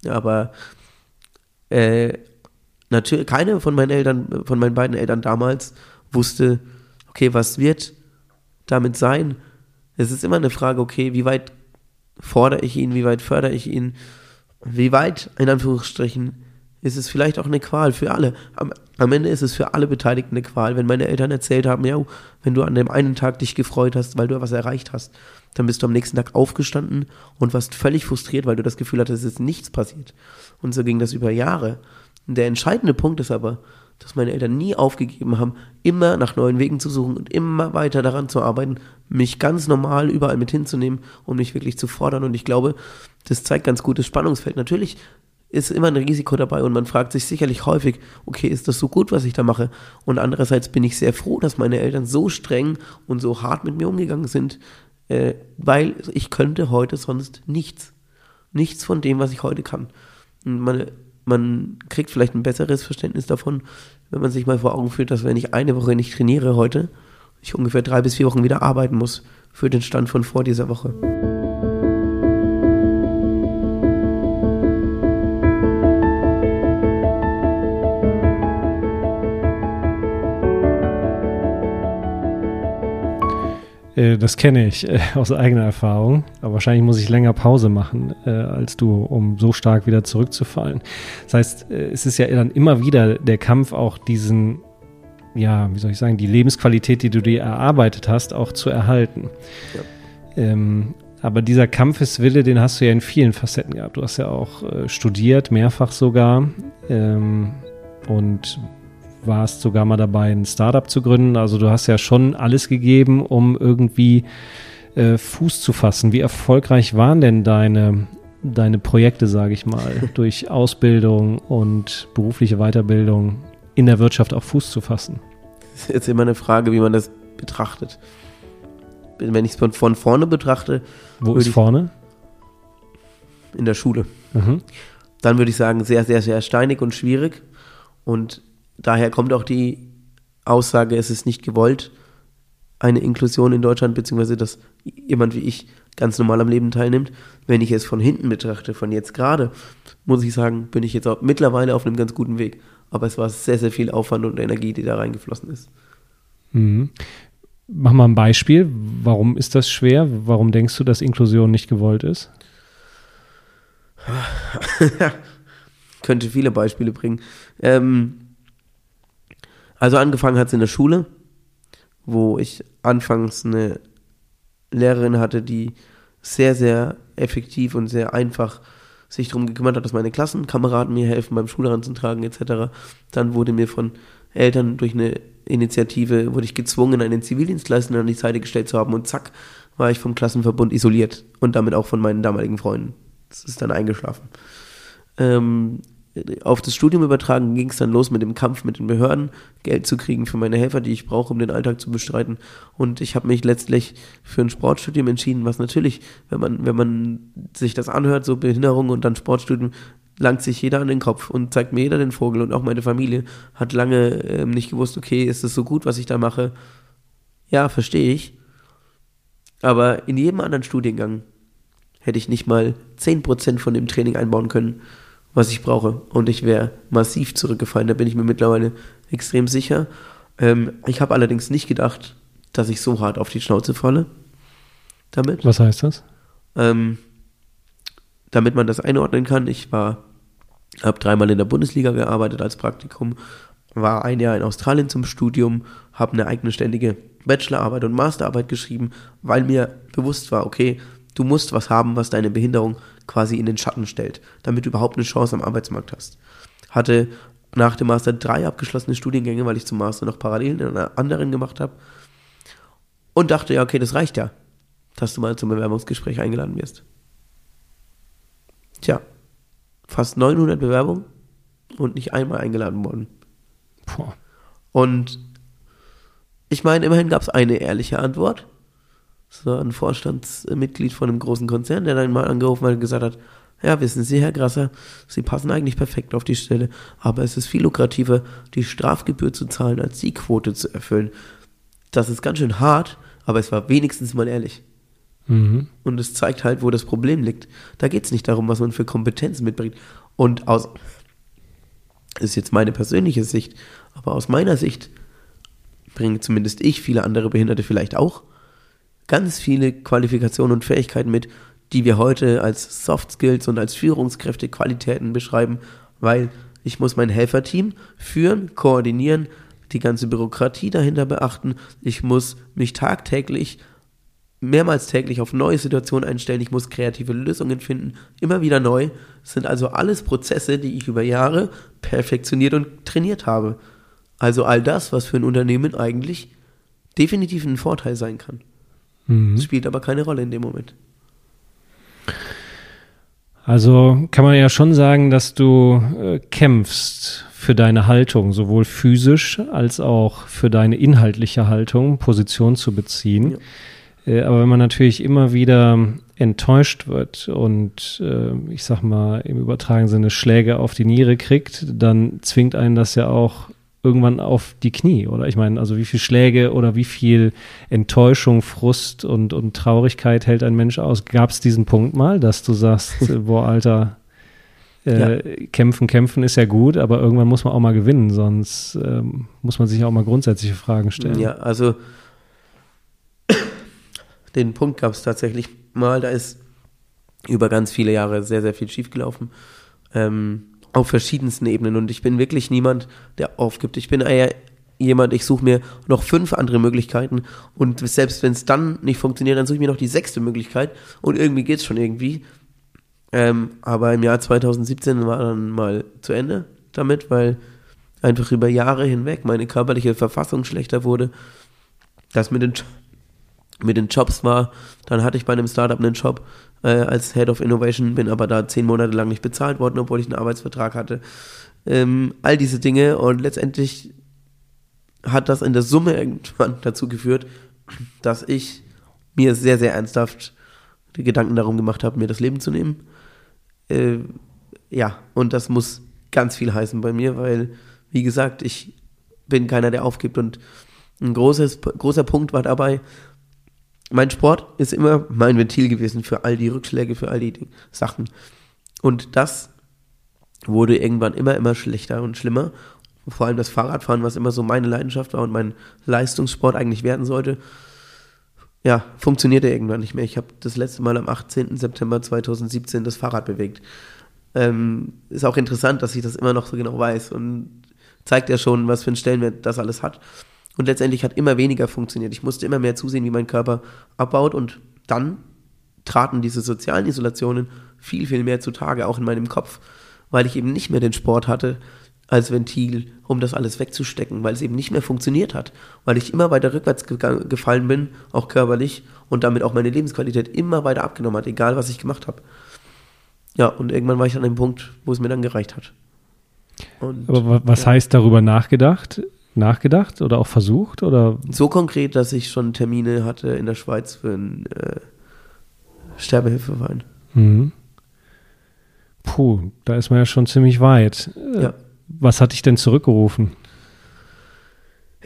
Aber äh, natürlich, keine von meinen Eltern, von meinen beiden Eltern damals wusste, okay, was wird damit sein? Es ist immer eine Frage, okay, wie weit fordere ich ihn, wie weit fördere ich ihn, wie weit, in Anführungsstrichen, ist es vielleicht auch eine Qual für alle. Am, am Ende ist es für alle Beteiligten eine Qual. Wenn meine Eltern erzählt haben, ja, wenn du an dem einen Tag dich gefreut hast, weil du was erreicht hast, dann bist du am nächsten Tag aufgestanden und warst völlig frustriert, weil du das Gefühl hattest, es ist nichts passiert. Und so ging das über Jahre. Und der entscheidende Punkt ist aber, dass meine Eltern nie aufgegeben haben, immer nach neuen Wegen zu suchen und immer weiter daran zu arbeiten, mich ganz normal überall mit hinzunehmen, um mich wirklich zu fordern. Und ich glaube, das zeigt ganz gutes Spannungsfeld. Natürlich ist immer ein Risiko dabei und man fragt sich sicherlich häufig, okay, ist das so gut, was ich da mache? Und andererseits bin ich sehr froh, dass meine Eltern so streng und so hart mit mir umgegangen sind, äh, weil ich könnte heute sonst nichts. Nichts von dem, was ich heute kann. Und meine, man kriegt vielleicht ein besseres Verständnis davon, wenn man sich mal vor Augen führt, dass wenn ich eine Woche nicht trainiere heute, ich ungefähr drei bis vier Wochen wieder arbeiten muss für den Stand von vor dieser Woche. Äh, Das kenne ich äh, (laughs) aus eigener Erfahrung. Aber wahrscheinlich muss ich länger Pause machen äh, als du, um so stark wieder zurückzufallen. Das heißt, äh, es ist ja dann immer wieder der Kampf, auch diesen, ja, wie soll ich sagen, die Lebensqualität, die du dir erarbeitet hast, auch zu erhalten. Ähm, aber dieser Kampfeswille, den hast du ja in vielen Facetten gehabt. Du hast ja auch äh, studiert, mehrfach sogar. Ähm, und warst sogar mal dabei, ein Startup zu gründen. Also du hast ja schon alles gegeben, um irgendwie äh, Fuß zu fassen. Wie erfolgreich waren denn deine, deine Projekte, sage ich mal, (laughs) durch Ausbildung und berufliche Weiterbildung in der Wirtschaft auch Fuß zu fassen? Das ist jetzt immer eine Frage, wie man das betrachtet. Wenn ich es von, von vorne betrachte, Wo ist vorne? in der Schule, Mhm. dann würde ich sagen, sehr, sehr, sehr steinig und schwierig. Und daher kommt auch die Aussage, es ist nicht gewollt, eine Inklusion in Deutschland, beziehungsweise dass jemand wie ich ganz normal am Leben teilnimmt. Wenn ich es von hinten betrachte, von jetzt gerade, muss ich sagen, bin ich jetzt auch mittlerweile auf einem ganz guten Weg. Aber es war sehr, sehr viel Aufwand und Energie, die da reingeflossen ist. Mhm. Mach mal ein Beispiel. Warum ist das schwer? Warum denkst du, dass Inklusion nicht gewollt ist? (laughs) Könnte viele Beispiele bringen. Ähm, also angefangen hat es in der Schule, wo ich anfangs eine Lehrerin hatte, die sehr, sehr effektiv und sehr einfach sich darum gekümmert hat, dass meine Klassenkameraden mir helfen beim Schulranzen etc. Dann wurde mir von Eltern durch eine Initiative, wurde ich gezwungen, einen Zivildienstleister an die Seite gestellt zu haben und zack, war ich vom Klassenverbund isoliert und damit auch von meinen damaligen Freunden. Das ist dann eingeschlafen. Ähm, auf das Studium übertragen ging es dann los mit dem Kampf mit den Behörden, Geld zu kriegen für meine Helfer, die ich brauche, um den Alltag zu bestreiten. Und ich habe mich letztlich für ein Sportstudium entschieden, was natürlich, wenn man, wenn man sich das anhört, so Behinderung und dann Sportstudium, langt sich jeder an den Kopf und zeigt mir jeder den Vogel und auch meine Familie hat lange ähm, nicht gewusst, okay, ist es so gut, was ich da mache? Ja, verstehe ich. Aber in jedem anderen Studiengang hätte ich nicht mal 10% von dem Training einbauen können, was ich brauche. Und ich wäre massiv zurückgefallen. Da bin ich mir mittlerweile extrem sicher. Ähm, ich habe allerdings nicht gedacht, dass ich so hart auf die Schnauze falle. Damit. Was heißt das? Ähm, damit man das einordnen kann, ich war, habe dreimal in der Bundesliga gearbeitet als Praktikum, war ein Jahr in Australien zum Studium, habe eine eigene ständige Bachelorarbeit und Masterarbeit geschrieben, weil mir bewusst war, okay, du musst was haben, was deine Behinderung quasi in den Schatten stellt, damit du überhaupt eine Chance am Arbeitsmarkt hast. Hatte nach dem Master drei abgeschlossene Studiengänge, weil ich zum Master noch parallel in einer anderen gemacht habe. Und dachte, ja, okay, das reicht ja, dass du mal zum Bewerbungsgespräch eingeladen wirst. Tja, fast 900 Bewerbungen und nicht einmal eingeladen worden. Boah. Und ich meine, immerhin gab es eine ehrliche Antwort. Das war ein Vorstandsmitglied von einem großen Konzern, der dann mal angerufen hat und gesagt hat, ja, wissen Sie, Herr Grasser, Sie passen eigentlich perfekt auf die Stelle, aber es ist viel lukrativer, die Strafgebühr zu zahlen, als die Quote zu erfüllen. Das ist ganz schön hart, aber es war wenigstens mal ehrlich. Mhm. Und es zeigt halt, wo das Problem liegt. Da geht es nicht darum, was man für Kompetenzen mitbringt. Und aus, ist jetzt meine persönliche Sicht, aber aus meiner Sicht bringen zumindest ich, viele andere Behinderte vielleicht auch, ganz viele Qualifikationen und Fähigkeiten mit, die wir heute als Soft Skills und als Führungskräfte Qualitäten beschreiben, weil ich muss mein Helferteam führen, koordinieren, die ganze Bürokratie dahinter beachten. Ich muss mich tagtäglich, mehrmals täglich auf neue Situationen einstellen. Ich muss kreative Lösungen finden, immer wieder neu. Das sind also alles Prozesse, die ich über Jahre perfektioniert und trainiert habe. Also all das, was für ein Unternehmen eigentlich definitiv ein Vorteil sein kann. Mhm. Spielt aber keine Rolle in dem Moment. Also kann man ja schon sagen, dass du äh, kämpfst für deine Haltung, sowohl physisch als auch für deine inhaltliche Haltung, Position zu beziehen. Äh, aber wenn man natürlich immer wieder enttäuscht wird und äh, ich sag mal im übertragenen Sinne Schläge auf die Niere kriegt, dann zwingt einen das ja auch irgendwann auf die Knie, oder? Ich meine, also wie viel Schläge oder wie viel Enttäuschung, Frust und, und Traurigkeit hält ein Mensch aus? Gab es diesen Punkt mal, dass du sagst, (laughs) äh, boah, Alter, äh, kämpfen, kämpfen ist ja gut, aber irgendwann muss man auch mal gewinnen, sonst ähm, muss man sich auch mal grundsätzliche Fragen stellen. Ja, also (coughs) den Punkt gab es tatsächlich mal, da ist über ganz viele Jahre sehr, sehr viel schiefgelaufen. Ähm, auf verschiedensten Ebenen. Und ich bin wirklich niemand, der aufgibt. Ich bin eher jemand, ich suche mir noch fünf andere Möglichkeiten und selbst wenn es dann nicht funktioniert, dann suche ich mir noch die sechste Möglichkeit und irgendwie geht es schon irgendwie. Ähm, aber im Jahr 2017 war dann mal zu Ende damit, weil einfach über Jahre hinweg meine körperliche Verfassung schlechter wurde. Das mit den, mit den Jobs war, dann hatte ich bei einem Startup einen Job, äh, als Head of Innovation, bin aber da zehn Monate lang nicht bezahlt worden, obwohl ich einen Arbeitsvertrag hatte. Ähm, all diese Dinge und letztendlich hat das in der Summe irgendwann (laughs) dazu geführt, dass ich mir sehr, sehr ernsthaft die Gedanken darum gemacht habe, mir das Leben zu nehmen. Äh, ja, und das muss ganz viel heißen bei mir, weil, wie gesagt, ich bin keiner, der aufgibt. Und ein großes, großer Punkt war dabei, mein Sport ist immer mein Ventil gewesen für all die Rückschläge, für all die Sachen. Und das wurde irgendwann immer, immer schlechter und schlimmer. vor allem das Fahrradfahren, was immer so meine Leidenschaft war und mein Leistungssport eigentlich werden sollte, ja, funktionierte irgendwann nicht mehr. Ich habe das letzte Mal am 18. September 2017 das Fahrrad bewegt. Ähm, ist auch interessant, dass ich das immer noch so genau weiß und zeigt ja schon, was für einen Stellenwert das alles hat. Und letztendlich hat immer weniger funktioniert. Ich musste immer mehr zusehen, wie mein Körper abbaut und dann traten diese sozialen Isolationen viel, viel mehr zutage, auch in meinem Kopf, weil ich eben nicht mehr den Sport hatte als Ventil, um das alles wegzustecken, weil es eben nicht mehr funktioniert hat, weil ich immer weiter rückwärts gefallen bin, auch körperlich, und damit auch meine Lebensqualität immer weiter abgenommen hat, egal was ich gemacht habe. Ja, und irgendwann war ich an dem Punkt, wo es mir dann gereicht hat. Und, Aber was ja. heißt darüber nachgedacht? Nachgedacht oder auch versucht? Oder? So konkret, dass ich schon Termine hatte in der Schweiz für einen äh, Sterbehilfeverein. Mhm. Puh, da ist man ja schon ziemlich weit. Ja. Was hat dich denn zurückgerufen?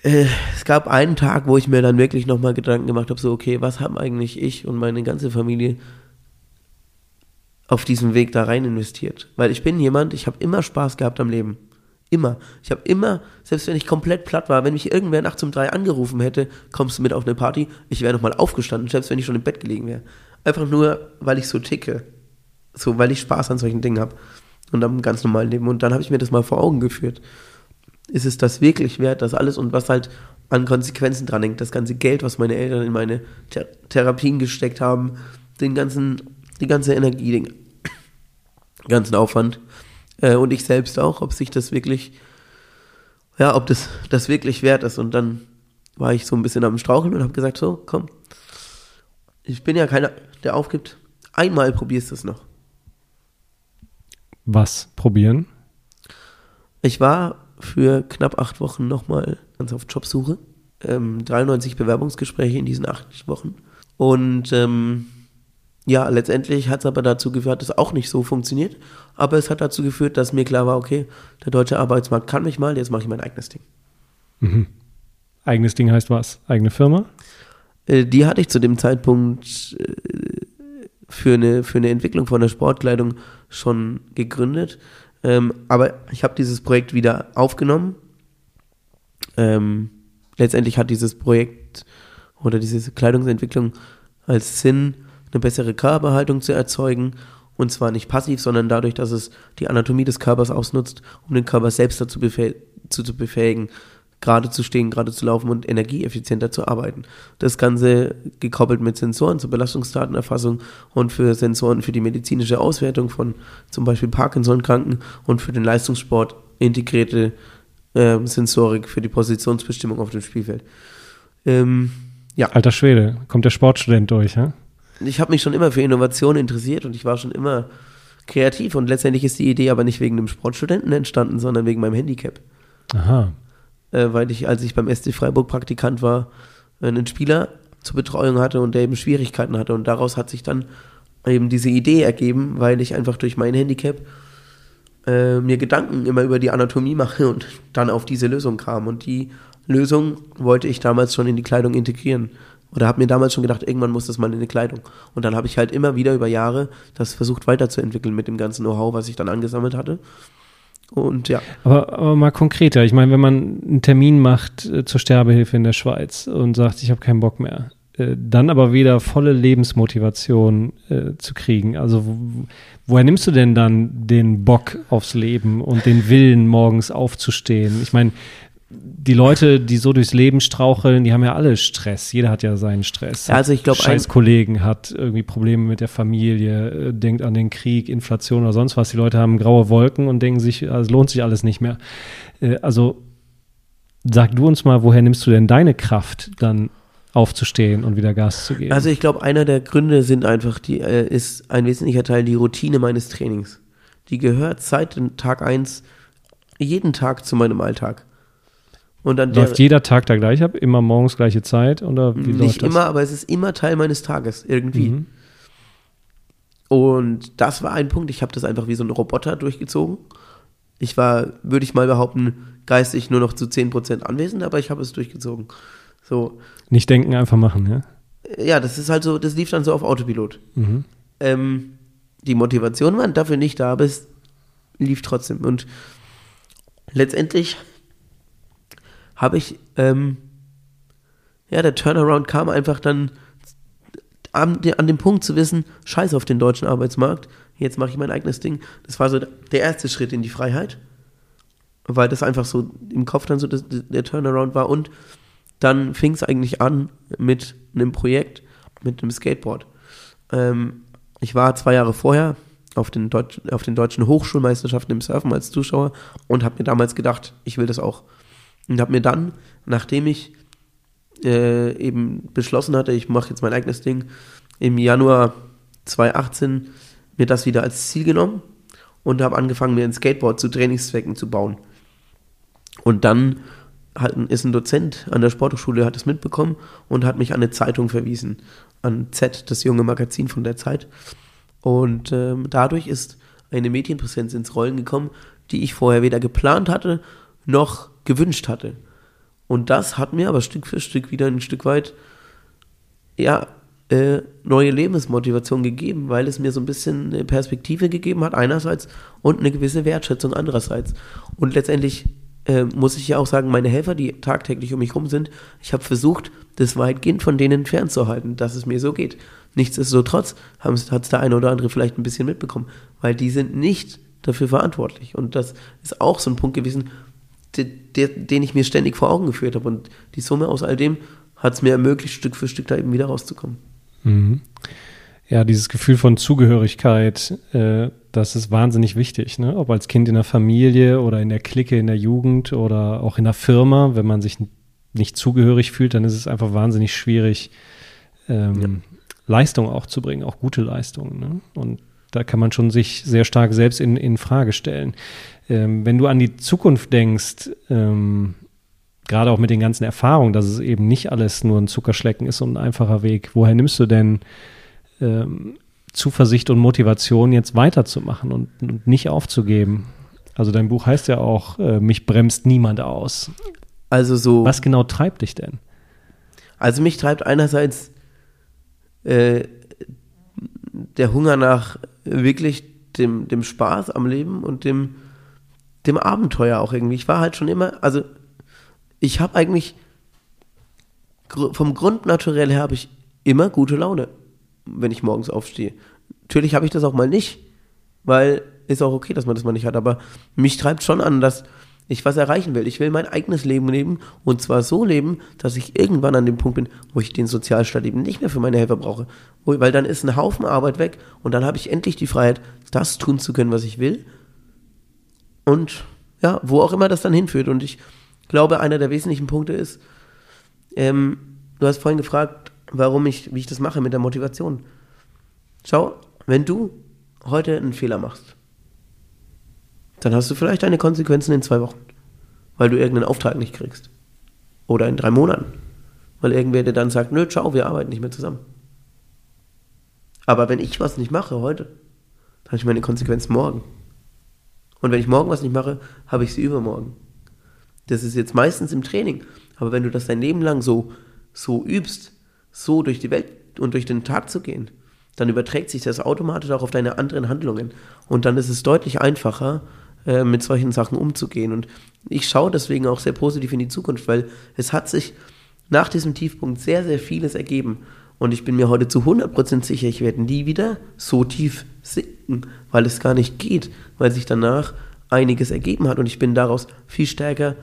Äh, es gab einen Tag, wo ich mir dann wirklich nochmal Gedanken gemacht habe, so, okay, was haben eigentlich ich und meine ganze Familie auf diesem Weg da rein investiert? Weil ich bin jemand, ich habe immer Spaß gehabt am Leben. Immer. Ich habe immer, selbst wenn ich komplett platt war, wenn mich irgendwer nachts um drei angerufen hätte, kommst du mit auf eine Party, ich wäre nochmal aufgestanden, selbst wenn ich schon im Bett gelegen wäre. Einfach nur, weil ich so ticke. So, weil ich Spaß an solchen Dingen habe. Und am ganz normalen Leben. Und dann habe ich mir das mal vor Augen geführt. Ist es das wirklich wert, das alles und was halt an Konsequenzen dran hängt, das ganze Geld, was meine Eltern in meine Th Therapien gesteckt haben, den ganzen, die ganze Energie, den (coughs) ganzen Aufwand äh, und ich selbst auch, ob sich das wirklich, ja, ob das, das wirklich wert ist. Und dann war ich so ein bisschen am Straucheln und habe gesagt, so, komm, ich bin ja keiner, der aufgibt. Einmal probierst du es noch. Was probieren? Ich war für knapp acht Wochen nochmal ganz auf Jobsuche. Ähm, 93 Bewerbungsgespräche in diesen acht Wochen. Und ähm, ja, letztendlich hat es aber dazu geführt, dass es auch nicht so funktioniert. Aber es hat dazu geführt, dass mir klar war, okay, der deutsche Arbeitsmarkt kann mich mal, jetzt mache ich mein eigenes Ding. Mhm. Eigenes Ding heißt was? Eigene Firma? Äh, die hatte ich zu dem Zeitpunkt äh, für eine, für eine Entwicklung von der Sportkleidung schon gegründet. Ähm, aber ich habe dieses Projekt wieder aufgenommen. Ähm, letztendlich hat dieses Projekt oder diese Kleidungsentwicklung als Sinn, eine bessere Körperhaltung zu erzeugen. Und zwar nicht passiv, sondern dadurch, dass es die Anatomie des Körpers ausnutzt, um den Körper selbst dazu befäh zu, zu befähigen, gerade zu stehen, gerade zu laufen und energieeffizienter zu arbeiten. Das Ganze gekoppelt mit Sensoren zur Belastungsdatenerfassung und für Sensoren für die medizinische Auswertung von zum Beispiel Parkinson-Kranken und für den Leistungssport integrierte äh, Sensorik für die Positionsbestimmung auf dem Spielfeld. Ähm, ja. Alter Schwede, kommt der Sportstudent durch, ja? Ich habe mich schon immer für Innovation interessiert und ich war schon immer kreativ und letztendlich ist die Idee aber nicht wegen einem Sportstudenten entstanden, sondern wegen meinem Handicap. Aha äh, weil ich, als ich beim SC Freiburg Praktikant war, einen Spieler zur Betreuung hatte und der eben Schwierigkeiten hatte. Und daraus hat sich dann eben diese Idee ergeben, weil ich einfach durch mein Handicap äh, mir Gedanken immer über die Anatomie mache und dann auf diese Lösung kam. Und die Lösung wollte ich damals schon in die Kleidung integrieren. Oder habe mir damals schon gedacht, irgendwann muss das mal in die Kleidung. Und dann habe ich halt immer wieder über Jahre das versucht weiterzuentwickeln mit dem ganzen Know-how, was ich dann angesammelt hatte. Und ja. Aber, aber mal konkreter. Ich meine, wenn man einen Termin macht äh, zur Sterbehilfe in der Schweiz und sagt, ich habe keinen Bock mehr, äh, dann aber wieder volle Lebensmotivation äh, zu kriegen. Also wo, woher nimmst du denn dann den Bock aufs Leben und den Willen, morgens aufzustehen? Ich meine, die Leute, die so durchs Leben straucheln, die haben ja alle Stress. Jeder hat ja seinen Stress. Ja, also ich glaube, scheiß Kollegen hat irgendwie Probleme mit der Familie, äh, denkt an den Krieg, Inflation oder sonst was. Die Leute haben graue Wolken und denken sich, also lohnt sich alles nicht mehr. Äh, also sag du uns mal, woher nimmst du denn deine Kraft dann aufzustehen und wieder Gas zu geben? Also ich glaube, einer der Gründe sind einfach, die äh, ist ein wesentlicher Teil die Routine meines Trainings. Die gehört seit Tag 1 jeden Tag zu meinem Alltag. Und dann läuft jeder Tag da gleich ab? Immer morgens gleiche Zeit? Oder wie nicht immer, aber es ist immer Teil meines Tages, irgendwie. Mhm. Und das war ein Punkt, ich habe das einfach wie so ein Roboter durchgezogen. Ich war, würde ich mal behaupten, geistig nur noch zu 10% anwesend, aber ich habe es durchgezogen. So. Nicht denken, einfach machen, ja? Ja, das ist halt so, das lief dann so auf Autopilot. Mhm. Ähm, die Motivation war dafür nicht da, aber es lief trotzdem. Und letztendlich habe ich, ähm, ja, der Turnaround kam einfach dann an, an dem Punkt zu wissen, scheiß auf den deutschen Arbeitsmarkt, jetzt mache ich mein eigenes Ding. Das war so der erste Schritt in die Freiheit, weil das einfach so im Kopf dann so das, der Turnaround war und dann fing es eigentlich an mit einem Projekt, mit einem Skateboard. Ähm, ich war zwei Jahre vorher auf den, Deutsch, auf den deutschen Hochschulmeisterschaften im Surfen als Zuschauer und habe mir damals gedacht, ich will das auch. Und habe mir dann, nachdem ich äh, eben beschlossen hatte, ich mache jetzt mein eigenes Ding, im Januar 2018 mir das wieder als Ziel genommen und habe angefangen, mir ein Skateboard zu Trainingszwecken zu bauen. Und dann hat, ist ein Dozent an der Sporthochschule, hat es mitbekommen und hat mich an eine Zeitung verwiesen, an Z, das junge Magazin von der Zeit. Und ähm, dadurch ist eine Medienpräsenz ins Rollen gekommen, die ich vorher weder geplant hatte noch gewünscht hatte. Und das hat mir aber Stück für Stück wieder ein Stück weit, ja, äh, neue Lebensmotivation gegeben, weil es mir so ein bisschen eine Perspektive gegeben hat, einerseits, und eine gewisse Wertschätzung andererseits. Und letztendlich äh, muss ich ja auch sagen, meine Helfer, die tagtäglich um mich herum sind, ich habe versucht, das weitgehend von denen fernzuhalten, dass es mir so geht. Nichtsdestotrotz hat es der eine oder andere vielleicht ein bisschen mitbekommen, weil die sind nicht dafür verantwortlich. Und das ist auch so ein Punkt gewesen, der, den ich mir ständig vor Augen geführt habe. Und die Summe aus all dem hat es mir ermöglicht, Stück für Stück da eben wieder rauszukommen. Mhm. Ja, dieses Gefühl von Zugehörigkeit, äh, das ist wahnsinnig wichtig. Ne? Ob als Kind in der Familie oder in der Clique, in der Jugend oder auch in der Firma, wenn man sich nicht zugehörig fühlt, dann ist es einfach wahnsinnig schwierig, ähm, ja. Leistung auch zu bringen, auch gute Leistungen. Ne? Und da kann man schon sich sehr stark selbst in, in Frage stellen. Ähm, wenn du an die Zukunft denkst, ähm, gerade auch mit den ganzen Erfahrungen, dass es eben nicht alles nur ein Zuckerschlecken ist und ein einfacher Weg, woher nimmst du denn ähm, Zuversicht und Motivation, jetzt weiterzumachen und, und, nicht aufzugeben? Also dein Buch heißt ja auch, äh, mich bremst niemand aus. Also so. Was genau treibt dich denn? Also mich treibt einerseits äh, der Hunger nach wirklich dem, dem Spaß am Leben und dem, dem Abenteuer auch irgendwie. Ich war halt schon immer, also ich habe eigentlich vom Grund naturell her habe ich immer gute Laune, wenn ich morgens aufstehe. Natürlich habe ich das auch mal nicht, weil ist auch okay, dass man das mal nicht hat, aber mich treibt schon an, dass ich was erreichen will. Ich will mein eigenes Leben leben und zwar so leben, dass ich irgendwann an dem Punkt bin, wo ich den Sozialstaat eben nicht mehr für meine Helfer brauche. Weil dann ist ein Haufen Arbeit weg und dann habe ich endlich die Freiheit, das tun zu können, was ich will. Und ja, wo auch immer das dann hinführt. Und ich glaube, einer der wesentlichen Punkte ist, ähm, du hast vorhin gefragt, warum ich, wie ich das mache mit der Motivation. Schau, wenn du heute einen Fehler machst, dann hast du vielleicht deine Konsequenzen in zwei Wochen, weil du irgendeinen Auftrag nicht kriegst. Oder in drei Monaten, weil irgendwer dir dann sagt, nö, ciao, wir arbeiten nicht mehr zusammen. Aber wenn ich was nicht mache heute, dann habe ich meine Konsequenzen morgen. Und wenn ich morgen was nicht mache, habe ich sie übermorgen. Das ist jetzt meistens im Training. Aber wenn du das dein Leben lang so, so übst, so durch die Welt und durch den Tag zu gehen, dann überträgt sich das automatisch auch auf deine anderen Handlungen. Und dann ist es deutlich einfacher, äh, mit solchen Sachen umzugehen. Und ich schaue deswegen auch sehr positiv in die Zukunft, weil es hat sich nach diesem Tiefpunkt sehr, sehr vieles ergeben. Und ich bin mir heute zu 100% sicher, ich werde nie wieder so tief sinken, weil es gar nicht geht, weil sich danach einiges ergeben hat und ich bin daraus viel stärker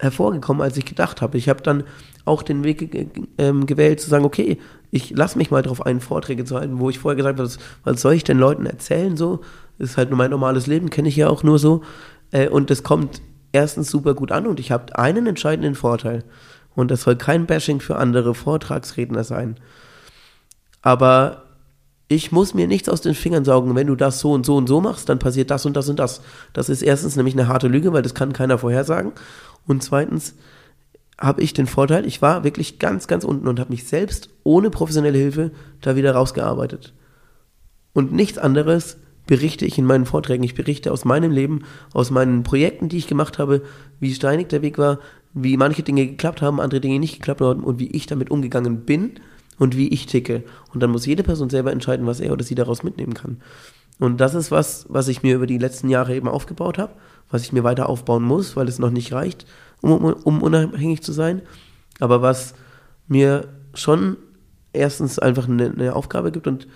hervorgekommen, als ich gedacht habe. Ich habe dann auch den Weg ähm, gewählt, zu sagen, okay, ich lasse mich mal darauf ein, Vorträge zu halten, wo ich vorher gesagt habe, was, was soll ich den Leuten erzählen so? Ist halt nur mein normales Leben, kenne ich ja auch nur so. Äh, und das kommt erstens super gut an und ich habe einen entscheidenden Vorteil. Und das soll kein Bashing für andere Vortragsredner sein. Aber ich muss mir nichts aus den Fingern saugen. Wenn du das so und so und so machst, dann passiert das und das und das. Das ist erstens nämlich eine harte Lüge, weil das kann keiner vorhersagen. Und zweitens habe ich den Vorteil, ich war wirklich ganz, ganz unten und habe mich selbst ohne professionelle Hilfe da wieder rausgearbeitet. Und nichts anderes berichte ich in meinen Vorträgen. Ich berichte aus meinem Leben, aus meinen Projekten, die ich gemacht habe, wie steinig der Weg war, wie manche Dinge geklappt haben, andere Dinge nicht geklappt haben und wie ich damit umgegangen bin und wie ich ticke. Und dann muss jede Person selber entscheiden, was er oder sie daraus mitnehmen kann. Und das ist was, was ich mir über die letzten Jahre eben aufgebaut habe, was ich mir weiter aufbauen muss, weil es noch nicht reicht, um, um, unabhängig zu sein. Aber was mir schon erstens einfach eine, eine Aufgabe gibt und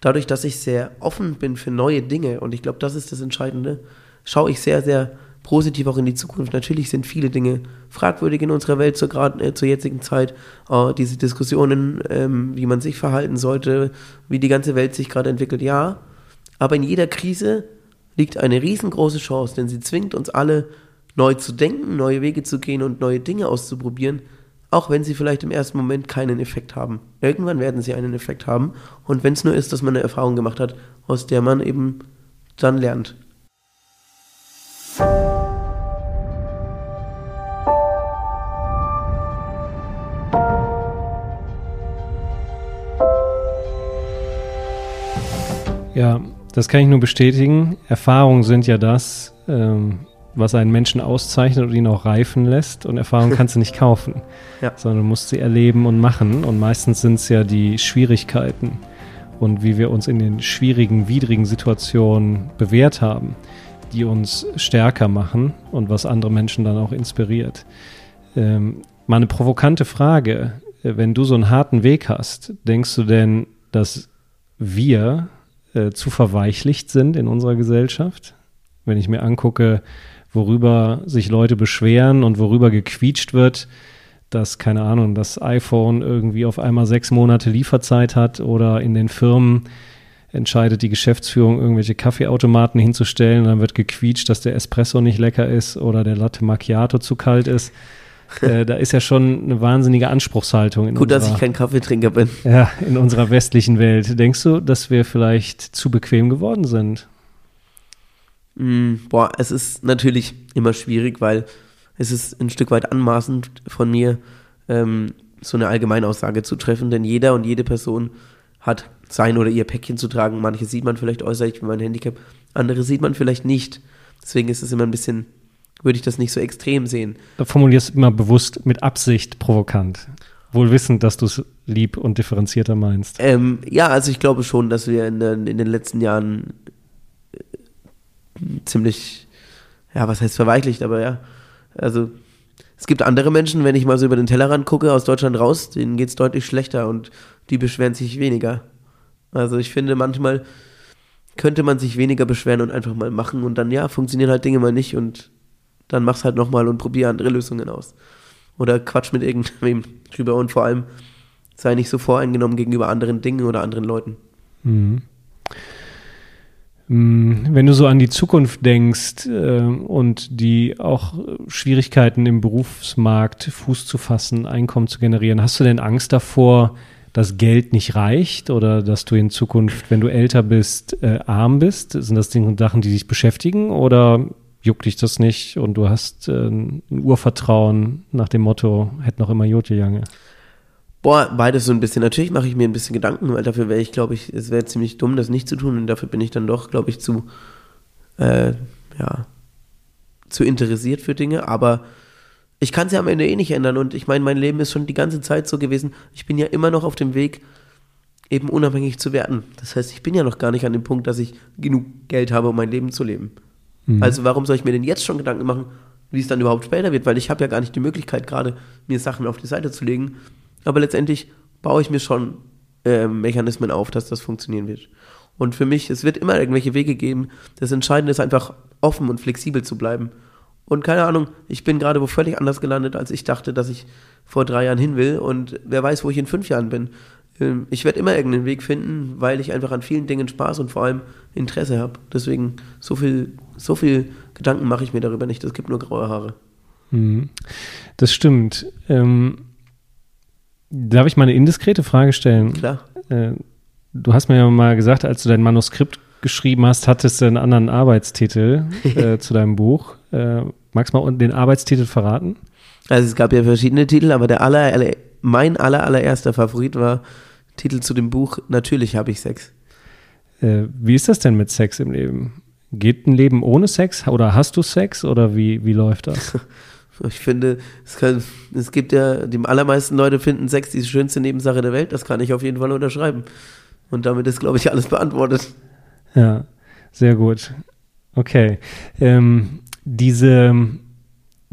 dadurch, dass ich sehr offen bin für neue Dinge, und ich glaube, das ist das Entscheidende, schaue ich sehr, sehr positiv auch in die Zukunft. Natürlich sind viele Dinge fragwürdig in unserer Welt zur, grad, äh, zur jetzigen Zeit. Äh, diese Diskussionen, ähm, wie man sich verhalten sollte, wie die ganze Welt sich gerade entwickelt, ja. Aber in jeder Krise liegt eine riesengroße Chance, denn sie zwingt uns alle neu zu denken, neue Wege zu gehen und neue Dinge auszuprobieren, auch wenn sie vielleicht im ersten Moment keinen Effekt haben. Irgendwann werden sie einen Effekt haben und wenn es nur ist, dass man eine Erfahrung gemacht hat, aus der man eben dann lernt. Ja, das kann ich nur bestätigen. Erfahrungen sind ja das, ähm, was einen Menschen auszeichnet und ihn auch reifen lässt. Und Erfahrungen (laughs) kannst du nicht kaufen, ja. sondern du musst sie erleben und machen. Und meistens sind es ja die Schwierigkeiten und wie wir uns in den schwierigen, widrigen Situationen bewährt haben, die uns stärker machen und was andere Menschen dann auch inspiriert. Ähm, mal eine provokante Frage. Wenn du so einen harten Weg hast, denkst du denn, dass wir äh, zu verweichlicht sind in unserer Gesellschaft. Wenn ich mir angucke, worüber sich Leute beschweren und worüber gequietscht wird, dass, keine Ahnung, das iPhone irgendwie auf einmal sechs Monate Lieferzeit hat oder in den Firmen entscheidet die Geschäftsführung, irgendwelche Kaffeeautomaten hinzustellen, dann wird gequietscht, dass der Espresso nicht lecker ist oder der Latte Macchiato zu kalt ist. (laughs) Äh, da ist ja schon eine wahnsinnige Anspruchshaltung. In Gut, unserer, dass ich kein Kaffeetrinker bin. Ja, in unserer westlichen Welt. Denkst du, dass wir vielleicht zu bequem geworden sind? Mm, boah, es ist natürlich immer schwierig, weil es ist ein Stück weit anmaßend von mir, ähm, so eine Allgemeinaussage zu treffen, denn jeder und jede Person hat sein oder ihr Päckchen zu tragen. Manche sieht man vielleicht äußerlich wie mein Handicap, andere sieht man vielleicht nicht. Deswegen ist es immer ein bisschen würde ich das nicht so extrem sehen. Du formulierst immer bewusst mit Absicht provokant. Wohl wissend, dass du es lieb und differenzierter meinst. Ähm, ja, also ich glaube schon, dass wir in, in den letzten Jahren äh, ziemlich, ja, was heißt verweichlicht, aber ja, also es gibt andere Menschen, wenn ich mal so über den Tellerrand gucke, aus Deutschland raus, denen geht es deutlich schlechter und die beschweren sich weniger. Also ich finde, manchmal könnte man sich weniger beschweren und einfach mal machen und dann, ja, funktionieren halt Dinge mal nicht und dann mach's halt nochmal und probier andere Lösungen aus. Oder quatsch mit irgendwem (laughs) drüber und vor allem sei nicht so voreingenommen gegenüber anderen Dingen oder anderen Leuten. Mhm. mhm. Wenn du so an die Zukunft denkst äh, und die auch Schwierigkeiten im Berufsmarkt Fuß zu fassen, Einkommen zu generieren, hast du denn Angst davor, dass Geld nicht reicht oder dass du in Zukunft, wenn du älter bist, äh, arm bist? Sind das Dinge Sachen, die dich beschäftigen oder juckt dich das nicht und du hast äh, ein Urvertrauen nach dem Motto, hätte noch immer Jote Jange? Boah, beides so ein bisschen. Natürlich mache ich mir ein bisschen Gedanken, weil dafür wäre ich, glaube ich, es wäre ziemlich dumm, das nicht zu tun und dafür bin ich dann doch, glaube ich, zu, äh, ja, zu interessiert für Dinge, aber ich kann es ja am Ende eh nicht ändern und ich meine, mein Leben ist schon die ganze Zeit so gewesen. Ich bin ja immer noch auf dem Weg, eben unabhängig zu werden. Das heißt, ich bin ja noch gar nicht an dem Punkt, dass ich genug Geld habe, um mein Leben zu leben. Mhm. Also warum soll ich mir denn jetzt schon Gedanken machen, wie es dann überhaupt später wird? Weil ich habe ja gar nicht die Möglichkeit, gerade mir Sachen auf die Seite zu legen. Aber letztendlich baue ich mir schon äh, Mechanismen auf, dass das funktionieren wird. Und für mich, es wird immer irgendwelche Wege geben. Das Entscheidende ist einfach offen und flexibel zu bleiben. Und keine Ahnung, ich bin gerade wo völlig anders gelandet, als ich dachte, dass ich vor drei Jahren hin will. Und wer weiß, wo ich in fünf Jahren bin. Ähm, ich werde immer irgendeinen Weg finden, weil ich einfach an vielen Dingen Spaß und vor allem Interesse habe. Deswegen so viel, so viel Gedanken mache ich mir darüber nicht. Es gibt nur graue Haare. Mhm. Das stimmt. Ähm, darf ich mal eine indiskrete Frage stellen? Klar. Äh, du hast mir ja mal gesagt, als du dein Manuskript geschrieben hast, hattest du einen anderen Arbeitstitel (laughs) äh, zu deinem Buch. Äh, magst du mal den Arbeitstitel verraten? Also es gab ja verschiedene Titel, aber der aller, aller mein aller, allererster Favorit war Titel zu dem Buch Natürlich habe ich Sex. Äh, wie ist das denn mit Sex im Leben? Geht ein Leben ohne Sex oder hast du Sex oder wie, wie läuft das? (laughs) Ich finde, es, kann, es gibt ja, die allermeisten Leute finden Sex die schönste Nebensache der Welt. Das kann ich auf jeden Fall unterschreiben. Und damit ist, glaube ich, alles beantwortet. Ja, sehr gut. Okay. Ähm, diese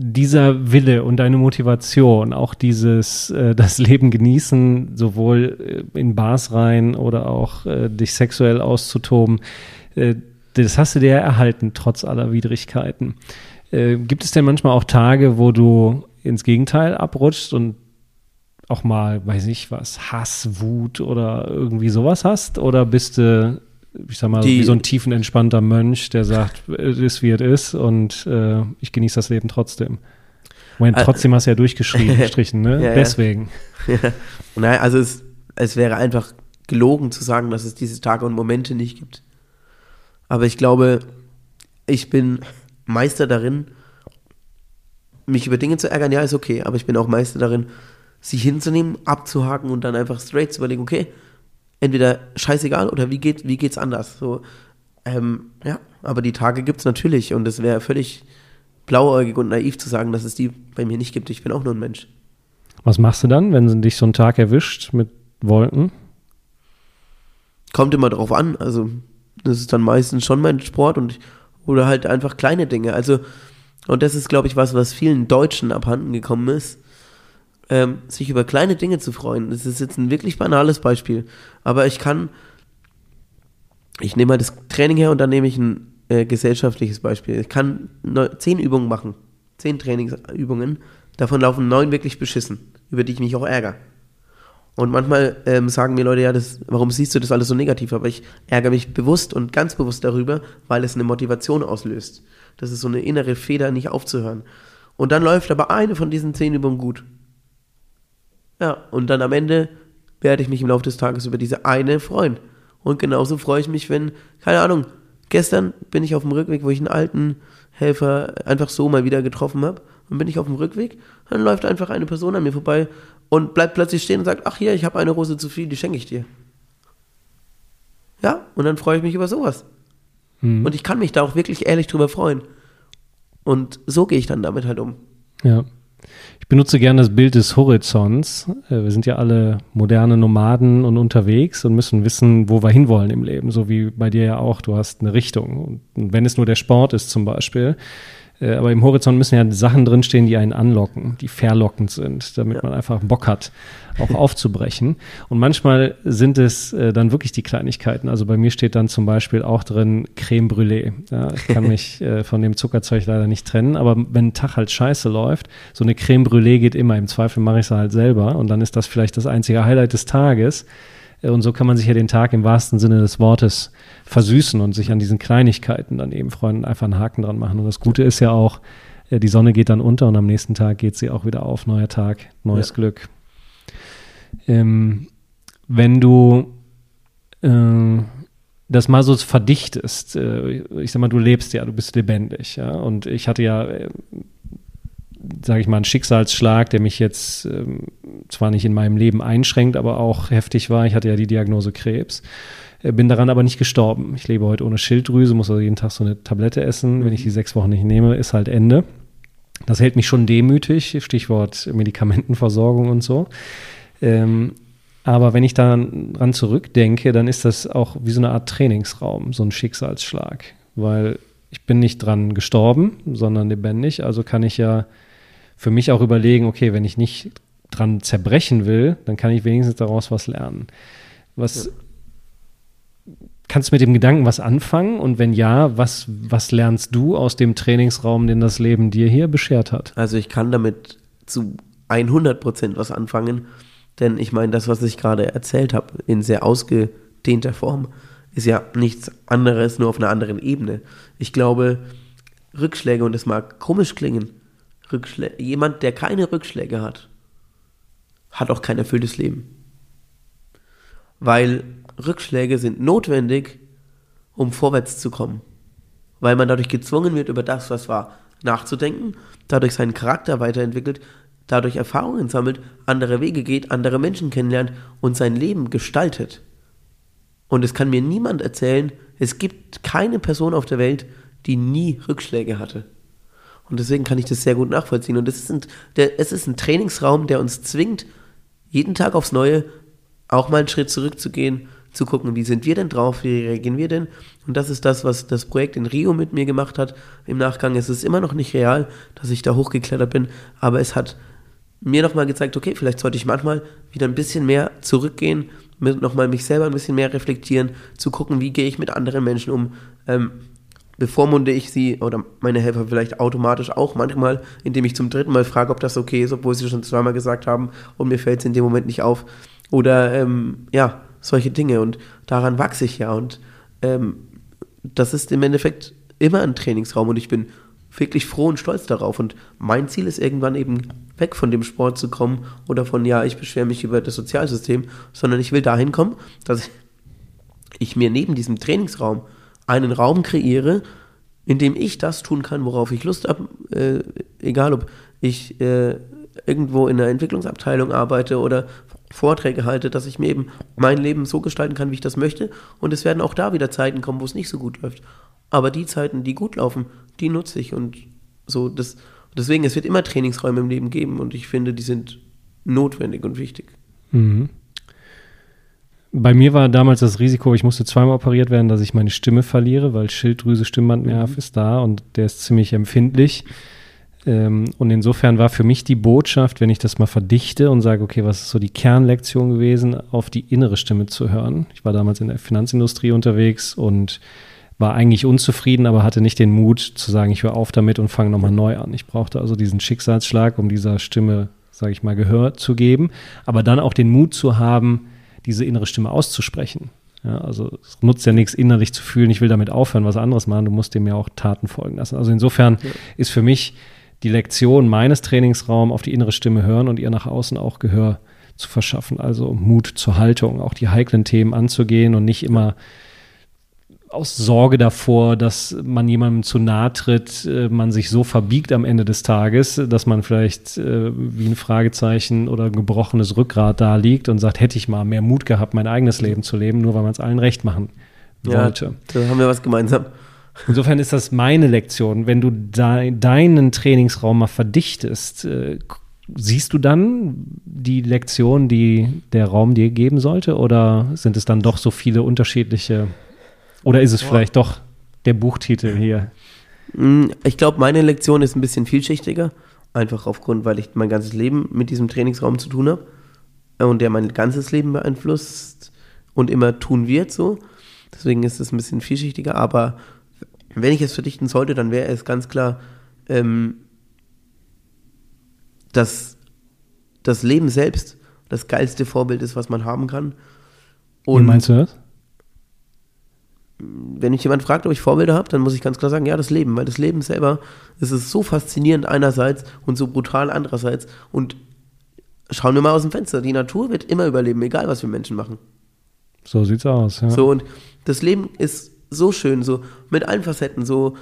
dieser Wille und deine Motivation, auch dieses äh, das Leben genießen, sowohl äh, in Bars rein oder auch äh, dich sexuell auszutoben, äh, das hast du dir erhalten, trotz aller Widrigkeiten. Äh, gibt es denn manchmal auch Tage, wo du ins Gegenteil abrutschst und auch mal, weiß ich was, Hass, Wut oder irgendwie sowas hast? Oder bist du, ich sag mal, Die- wie so ein tiefenentspannter Mönch, der sagt, es ist wie es ist und äh, ich genieße das Leben trotzdem? Moment, Äh, trotzdem hast du ja durchgeschrieben, (laughs) gestrichen, ne? Ja, ja. Deswegen. (laughs) Nein, also es, es wäre einfach gelogen zu sagen, dass es diese Tage und Momente nicht gibt. Aber ich glaube, ich bin Meister darin, mich über Dinge zu ärgern, ja, ist okay, aber ich bin auch Meister darin, sich hinzunehmen, abzuhaken und dann einfach straight zu überlegen, okay, entweder scheißegal oder wie geht wie geht's anders? So, ähm, ja, aber die Tage gibt's natürlich und es wäre völlig blauäugig und naiv zu sagen, dass es die bei mir nicht gibt. Ich bin auch nur ein Mensch. Was machst du dann, wenn dich so ein Tag erwischt mit Wolken? kommt immer drauf an. Also, das ist dann meistens schon mein Sport und ich, oder halt einfach kleine Dinge. Also, und das ist, glaube ich, was, was vielen Deutschen abhanden gekommen ist, ähm, sich über kleine Dinge zu freuen. Das ist jetzt ein wirklich banales Beispiel. Aber ich kann, ich nehme halt das Training her und dann nehme ich ein äh, gesellschaftliches Beispiel. Ich kann neu, zehn Übungen machen. Zehn Trainingsübungen. Davon laufen neun wirklich beschissen, über die ich mich auch ärgere. Und manchmal ähm, sagen mir Leute, ja, das, warum siehst du das alles so negativ? Aber ich ärgere mich bewusst und ganz bewusst darüber, weil es eine Motivation auslöst. Das ist so eine innere Feder, nicht aufzuhören. Und dann läuft aber eine von diesen zehn Übungen gut. Ja, und dann am Ende werde ich mich im Laufe des Tages über diese eine freuen. Und genauso freue ich mich, wenn, keine Ahnung, gestern bin ich auf dem Rückweg, wo ich einen alten Helfer einfach so mal wieder getroffen habe. Und bin ich auf dem Rückweg, dann läuft einfach eine Person an mir vorbei und bleibt plötzlich stehen und sagt, ach hier, ich habe eine Rose zu viel, die schenke ich dir. Ja, und dann freue ich mich über sowas. Hm. Und ich kann mich da auch wirklich ehrlich drüber freuen. Und so gehe ich dann damit halt um. Ja. Ich benutze gerne das Bild des Horizonts. Äh, Wir sind ja alle moderne Nomaden und unterwegs und müssen wissen, wo wir hinwollen im Leben. So wie bei dir ja auch. Du hast eine Richtung. Und wenn es nur der Sport ist zum Beispiel. Äh, Aber im Horizont müssen ja Sachen drinstehen, die einen anlocken, die verlockend sind, damit Ja. man einfach Bock hat, auch (laughs) aufzubrechen. Und manchmal sind es äh, dann wirklich die Kleinigkeiten. Also bei mir steht dann zum Beispiel auch drin Creme Brûlée. Ja, ich kann (laughs) mich äh, von dem Zuckerzeug leider nicht trennen, aber wenn ein Tag halt scheiße läuft, so eine Creme Brûlée geht immer. Im Zweifel mache ich sie halt selber und dann ist das vielleicht das einzige Highlight des Tages. Äh, Und so kann man sich ja den Tag im wahrsten Sinne des Wortes versüßen und sich an diesen Kleinigkeiten dann eben freuen und einfach einen Haken dran machen. Und das Gute ist ja auch, äh, die Sonne geht dann unter und am nächsten Tag geht sie auch wieder auf. Neuer Tag, neues Ja. Glück. Ähm, wenn du äh, das mal so verdichtest, äh, ich sag mal, du lebst ja, du bist lebendig, ja, und ich hatte ja, äh, sage ich mal, einen Schicksalsschlag, der mich jetzt ähm, zwar nicht in meinem Leben einschränkt, aber auch heftig war. Ich hatte ja die Diagnose Krebs, äh, bin daran aber nicht gestorben. Ich lebe heute ohne Schilddrüse, muss also jeden Tag so eine Tablette essen. Wenn ich die sechs Wochen nicht nehme, ist halt Ende. Das hält mich schon demütig, Stichwort Medikamentenversorgung und so. Ähm, aber wenn ich daran zurückdenke, dann ist das auch wie so eine Art Trainingsraum, so ein Schicksalsschlag. Weil ich bin nicht dran gestorben, sondern lebendig. Also kann ich ja für mich auch überlegen, okay, wenn ich nicht dran zerbrechen will, dann kann ich wenigstens daraus was lernen. Was kannst du mit dem Gedanken was anfangen? Und wenn ja, was, was lernst du aus dem Trainingsraum, den das Leben dir hier beschert hat? Also ich kann damit zu 100 Prozent was anfangen, denn ich meine, das, was ich gerade erzählt habe, in sehr ausgedehnter Form, ist ja nichts anderes, nur auf einer anderen Ebene. Ich glaube, Rückschläge, und das mag komisch klingen, Rückschlä jemand, der keine Rückschläge hat, hat auch kein erfülltes Leben. Weil Rückschläge sind notwendig, um vorwärts zu kommen. Weil man dadurch gezwungen wird, über das, was war, nachzudenken, dadurch seinen Charakter weiterentwickelt, dadurch Erfahrungen sammelt, andere Wege geht, andere Menschen kennenlernt und sein Leben gestaltet. Und es kann mir niemand erzählen, es gibt keine Person auf der Welt, die nie Rückschläge hatte. Und deswegen kann ich das sehr gut nachvollziehen. Und es ist ein, der, es ist ein Trainingsraum, der uns zwingt, jeden Tag aufs Neue auch mal einen Schritt zurückzugehen, zu gucken, wie sind wir denn drauf, wie reagieren wir denn? Und das ist das, was das Projekt in Rio mit mir gemacht hat. Im Nachgang ist es immer noch nicht real, dass ich da hochgeklettert bin, aber es hat mir nochmal gezeigt, okay, vielleicht sollte ich manchmal wieder ein bisschen mehr zurückgehen, nochmal mich selber ein bisschen mehr reflektieren, zu gucken, wie gehe ich mit anderen Menschen um, ähm, bevormunde ich sie oder meine Helfer vielleicht automatisch auch manchmal, indem ich zum dritten Mal frage, ob das okay ist, obwohl sie schon zweimal gesagt haben und mir fällt es in dem Moment nicht auf. Oder ähm, ja, solche Dinge. Und daran wachse ich ja. Und ähm, das ist im Endeffekt immer ein Trainingsraum. Und ich bin wirklich froh und stolz darauf. Und mein Ziel ist irgendwann eben weg von dem Sport zu kommen oder von, ja, ich beschwere mich über das Sozialsystem, sondern ich will dahin kommen, dass ich mir neben diesem Trainingsraum einen Raum kreiere, in dem ich das tun kann, worauf ich Lust habe, äh, egal ob ich äh, irgendwo in einer Entwicklungsabteilung arbeite oder Vorträge halte, dass ich mir eben mein Leben so gestalten kann, wie ich das möchte. Und es werden auch da wieder Zeiten kommen, wo es nicht so gut läuft. Aber die Zeiten, die gut laufen, die nutze ich und so. Das, deswegen, es wird immer Trainingsräume im Leben geben und ich finde, die sind notwendig und wichtig. Mhm. Bei mir war damals das Risiko, ich musste zweimal operiert werden, dass ich meine Stimme verliere, weil Schilddrüse, Stimmbandnerv mhm. ist da und der ist ziemlich empfindlich. Ähm, und insofern war für mich die Botschaft, wenn ich das mal verdichte und sage, okay, was ist so die Kernlektion gewesen, auf die innere Stimme zu hören. Ich war damals in der Finanzindustrie unterwegs und war eigentlich unzufrieden, aber hatte nicht den Mut zu sagen, ich höre auf damit und fange nochmal neu an. Ich brauchte also diesen Schicksalsschlag, um dieser Stimme, sage ich mal, Gehör zu geben, aber dann auch den Mut zu haben, diese innere Stimme auszusprechen. Ja, also es nutzt ja nichts, innerlich zu fühlen, ich will damit aufhören, was anderes machen, du musst dem ja auch Taten folgen lassen. Also insofern ja. ist für mich die Lektion meines Trainingsraums auf die innere Stimme hören und ihr nach außen auch Gehör zu verschaffen. Also Mut zur Haltung, auch die heiklen Themen anzugehen und nicht immer aus Sorge davor, dass man jemandem zu nahe tritt, äh, man sich so verbiegt am Ende des Tages, dass man vielleicht äh, wie ein Fragezeichen oder ein gebrochenes Rückgrat da liegt und sagt, hätte ich mal mehr Mut gehabt, mein eigenes Leben zu leben, nur weil man es allen recht machen wollte. Ja, da haben wir was gemeinsam. Insofern ist das meine Lektion. Wenn du de deinen Trainingsraum mal verdichtest, äh, siehst du dann die Lektion, die der Raum dir geben sollte? Oder sind es dann doch so viele unterschiedliche oder ist es Boah. vielleicht doch der Buchtitel hier? Mm, ich glaube, meine Lektion ist ein bisschen vielschichtiger. Einfach aufgrund, weil ich mein ganzes Leben mit diesem Trainingsraum zu tun habe und der mein ganzes Leben beeinflusst und immer tun wird so. Deswegen ist es ein bisschen vielschichtiger. Aber wenn ich es verdichten sollte, dann wäre es ganz klar, ähm, dass das Leben selbst das geilste Vorbild ist, was man haben kann. Und Wie meinst du das? Wenn mich jemand fragt, ob ich Vorbilder habe, dann muss ich ganz klar sagen, ja, das Leben, weil das Leben selber, es ist so faszinierend einerseits und so brutal andererseits. Und schauen wir mal aus dem Fenster, die Natur wird immer überleben, egal was wir Menschen machen. So sieht's aus, ja. So, und das Leben ist so schön, so mit allen Facetten, so,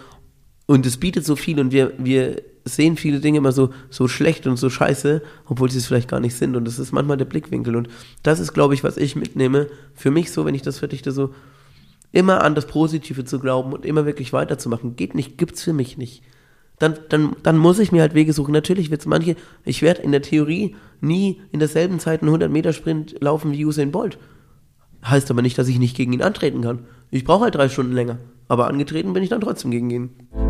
und es bietet so viel und wir, wir sehen viele Dinge immer so, so schlecht und so scheiße, obwohl sie es vielleicht gar nicht sind. Und das ist manchmal der Blickwinkel. Und das ist, glaube ich, was ich mitnehme. Für mich so, wenn ich das verdichte, so, immer an das Positive zu glauben und immer wirklich weiterzumachen. Geht nicht, gibt's für mich nicht. Dann, dann, dann muss ich mir halt Wege suchen. Natürlich wird es manche, ich werde in der Theorie nie in derselben Zeit einen 100 Meter Sprint laufen wie Usain Bolt. Heißt aber nicht, dass ich nicht gegen ihn antreten kann. Ich brauche halt drei Stunden länger. Aber angetreten bin ich dann trotzdem gegen ihn.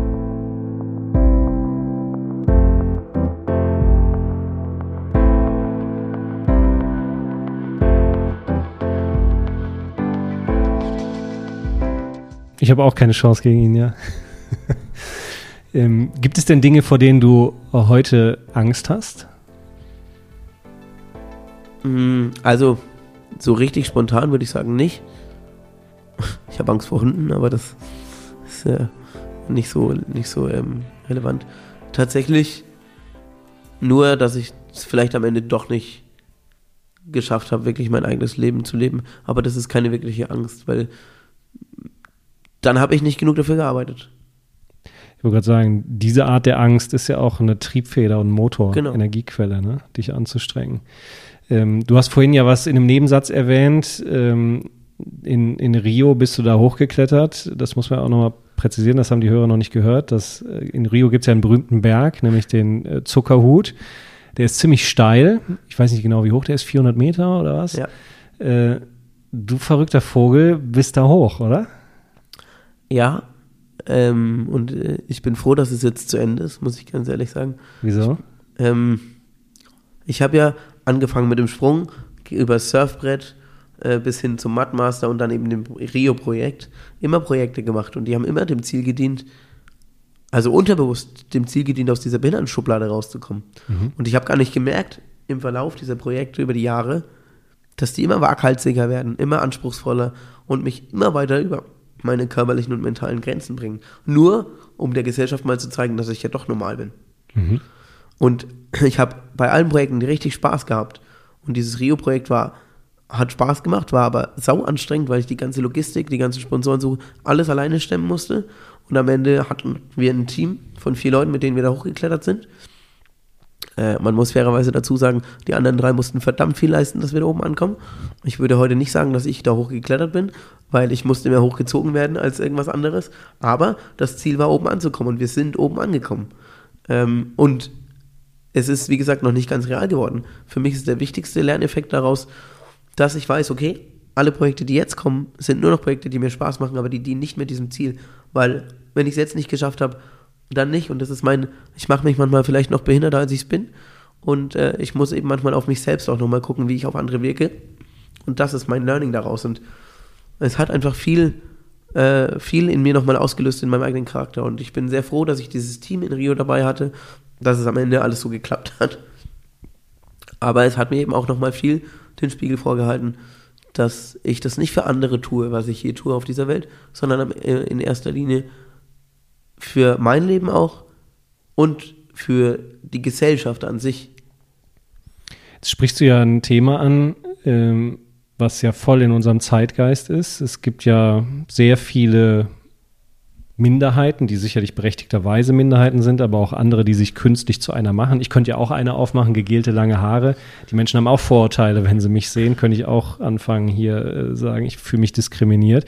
Ich habe auch keine Chance gegen ihn, ja. ähm, gibt es denn Dinge, vor denen du heute Angst hast? Mm, also, so richtig spontan würde ich sagen nicht. Ich habe Angst vor Hunden, aber das ist äh, nicht so, nicht so ähm, relevant. Tatsächlich nur, dass ich es vielleicht am Ende doch nicht geschafft habe, wirklich mein eigenes Leben zu leben. Aber das ist keine wirkliche Angst, weil dann habe ich nicht genug dafür gearbeitet. Ich wollte gerade sagen, diese Art der Angst ist ja auch eine Triebfeder und Motor, genau. Energiequelle, ne? dich anzustrengen. Ähm, du hast vorhin ja was in einem Nebensatz erwähnt. Ähm, in, in Rio bist du da hochgeklettert. Das muss man auch nochmal präzisieren, das haben die Hörer noch nicht gehört. Das, äh, in Rio gibt es ja einen berühmten Berg, nämlich den äh, Zuckerhut. Der ist ziemlich steil. Ich weiß nicht genau, wie hoch der ist, 400 Meter oder was? Ja. Äh, du verrückter Vogel bist da hoch, oder? Ja. Ähm, und äh, ich bin froh, dass es jetzt zu Ende ist, muss ich ganz ehrlich sagen. Wieso? Ähm, ich habe ja angefangen mit dem Sprung über Surfbrett äh, bis hin zum Mudmaster und dann eben dem Rio-Projekt. Immer Projekte gemacht und die haben immer dem Ziel gedient, also unterbewusst dem Ziel gedient, aus dieser Behindertenschublade rauszukommen. Mhm. Und ich habe gar nicht gemerkt im Verlauf dieser Projekte über die Jahre, dass die immer waghalsiger werden, immer anspruchsvoller und mich immer weiter über meine körperlichen und mentalen Grenzen bringen. Nur, um der Gesellschaft mal zu zeigen, dass ich ja doch normal bin. Mhm. Und (clears throat) ich habe bei allen Projekten richtig Spaß gehabt. Und dieses Rio-Projekt war, hat Spaß gemacht, war aber sau anstrengend, weil ich die ganze Logistik, die ganzen Sponsoren so alles alleine stemmen musste. Und am Ende hatten wir ein Team von vier Leuten, mit denen wir da hochgeklettert sind. Äh, man muss fairerweise dazu sagen, die anderen drei mussten verdammt viel leisten, dass wir da oben ankommen. Ich würde heute nicht sagen, dass ich da hochgeklettert bin, weil ich musste mehr hochgezogen werden als irgendwas anderes. Aber das Ziel war, oben anzukommen und wir sind oben angekommen. Ähm, und es ist, wie gesagt, noch nicht ganz real geworden. Für mich ist der wichtigste Lerneffekt daraus, dass ich weiß, okay, alle Projekte, die jetzt kommen, sind nur noch Projekte, die mir Spaß machen, aber die dienen nicht mehr diesem Ziel. Weil, wenn ich es jetzt nicht geschafft habe, dann nicht. Und das ist mein, ich mache mich manchmal vielleicht noch behinderter, als ich es bin. Und äh, ich muss eben manchmal auf mich selbst auch nochmal gucken, wie ich auf andere wirke. Und das ist mein Learning daraus. Und es hat einfach viel, äh, viel in mir nochmal ausgelöst in meinem eigenen Charakter. Und ich bin sehr froh, dass ich dieses Team in Rio dabei hatte, dass es am Ende alles so geklappt hat. Aber es hat mir eben auch nochmal viel den Spiegel vorgehalten, dass ich das nicht für andere tue, was ich hier tue auf dieser Welt, sondern äh, in erster Linie für mein Leben auch und für die Gesellschaft an sich. Jetzt sprichst du ja ein Thema an, ähm, was ja voll in unserem Zeitgeist ist. Es gibt ja sehr viele Minderheiten, die sicherlich berechtigterweise Minderheiten sind, aber auch andere, die sich künstlich zu einer machen. Ich könnte ja auch eine aufmachen, gegelte lange Haare. Die Menschen haben auch Vorurteile, wenn sie mich sehen, könnte ich auch anfangen hier äh, sagen, ich fühle mich diskriminiert.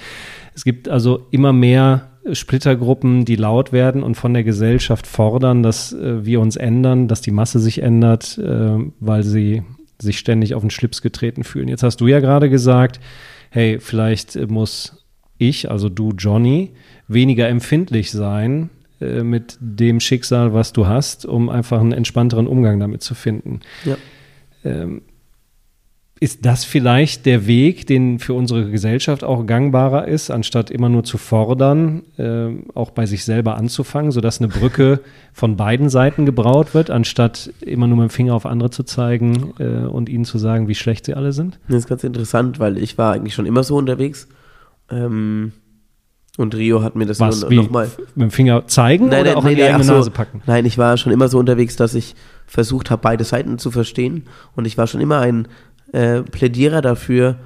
Es gibt also immer mehr Splittergruppen, die laut werden und von der Gesellschaft fordern, dass äh, wir uns ändern, dass die Masse sich ändert, äh, weil sie sich ständig auf den Schlips getreten fühlen. Jetzt hast du ja gerade gesagt, hey, vielleicht muss ich, also du Johnny, weniger empfindlich sein äh, mit dem Schicksal, was du hast, um einfach einen entspannteren Umgang damit zu finden. Ja. Ähm, ist das vielleicht der Weg, den für unsere Gesellschaft auch gangbarer ist, anstatt immer nur zu fordern, äh, auch bei sich selber anzufangen, sodass eine Brücke (laughs) von beiden Seiten gebraut wird, anstatt immer nur mit dem Finger auf andere zu zeigen äh, und ihnen zu sagen, wie schlecht sie alle sind? Das ist ganz interessant, weil ich war eigentlich schon immer so unterwegs. Ähm, und Rio hat mir das Was, nur, noch mal mit dem Finger zeigen nein, oder nein, auch nein, in die eigene so, Nase packen? Nein, ich war schon immer so unterwegs, dass ich versucht habe, beide Seiten zu verstehen. Und ich war schon immer ein äh, Plädierer dafür,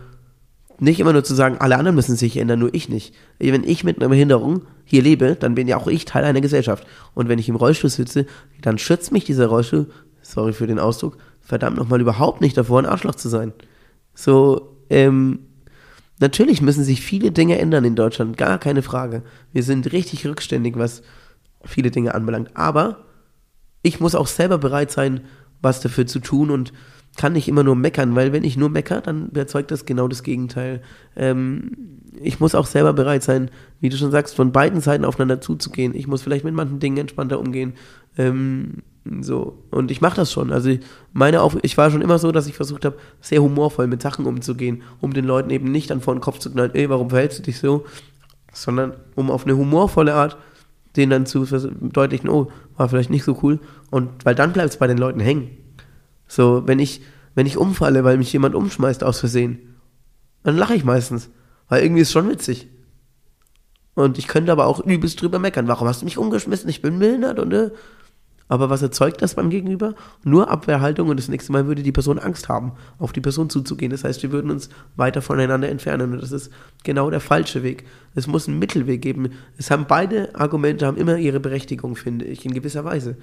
nicht immer nur zu sagen, alle anderen müssen sich ändern, nur ich nicht. Wenn ich mit einer Behinderung hier lebe, dann bin ja auch ich Teil einer Gesellschaft. Und wenn ich im Rollstuhl sitze, dann schützt mich dieser Rollstuhl, sorry für den Ausdruck, verdammt nochmal überhaupt nicht davor, ein Arschloch zu sein. So, ähm, Natürlich müssen sich viele Dinge ändern in Deutschland, gar keine Frage. Wir sind richtig rückständig, was viele Dinge anbelangt. Aber ich muss auch selber bereit sein, was dafür zu tun und kann nicht immer nur meckern, weil wenn ich nur meckere, dann erzeugt das genau das Gegenteil. Ähm, ich muss auch selber bereit sein, wie du schon sagst, von beiden Seiten aufeinander zuzugehen. Ich muss vielleicht mit manchen Dingen entspannter umgehen. Ähm, so, und ich mache das schon. Also ich, meine Auf ich war schon immer so, dass ich versucht habe, sehr humorvoll mit Sachen umzugehen, um den Leuten eben nicht dann vor den Kopf zu knallen, ey, warum verhältst du dich so? Sondern um auf eine humorvolle Art denen dann zu verdeutlichen, oh, war vielleicht nicht so cool. Und weil dann bleibt es bei den Leuten hängen. So, wenn ich, wenn ich umfalle, weil mich jemand umschmeißt aus Versehen, dann lache ich meistens. Weil irgendwie ist es schon witzig. Und ich könnte aber auch übelst drüber meckern. Warum hast du mich umgeschmissen? Ich bin behindert und äh, aber was erzeugt das beim Gegenüber? Nur Abwehrhaltung und das nächste Mal würde die Person Angst haben, auf die Person zuzugehen. Das heißt, wir würden uns weiter voneinander entfernen und das ist genau der falsche Weg. Es muss einen Mittelweg geben. Es haben beide Argumente haben immer ihre Berechtigung, finde ich, in gewisser Weise.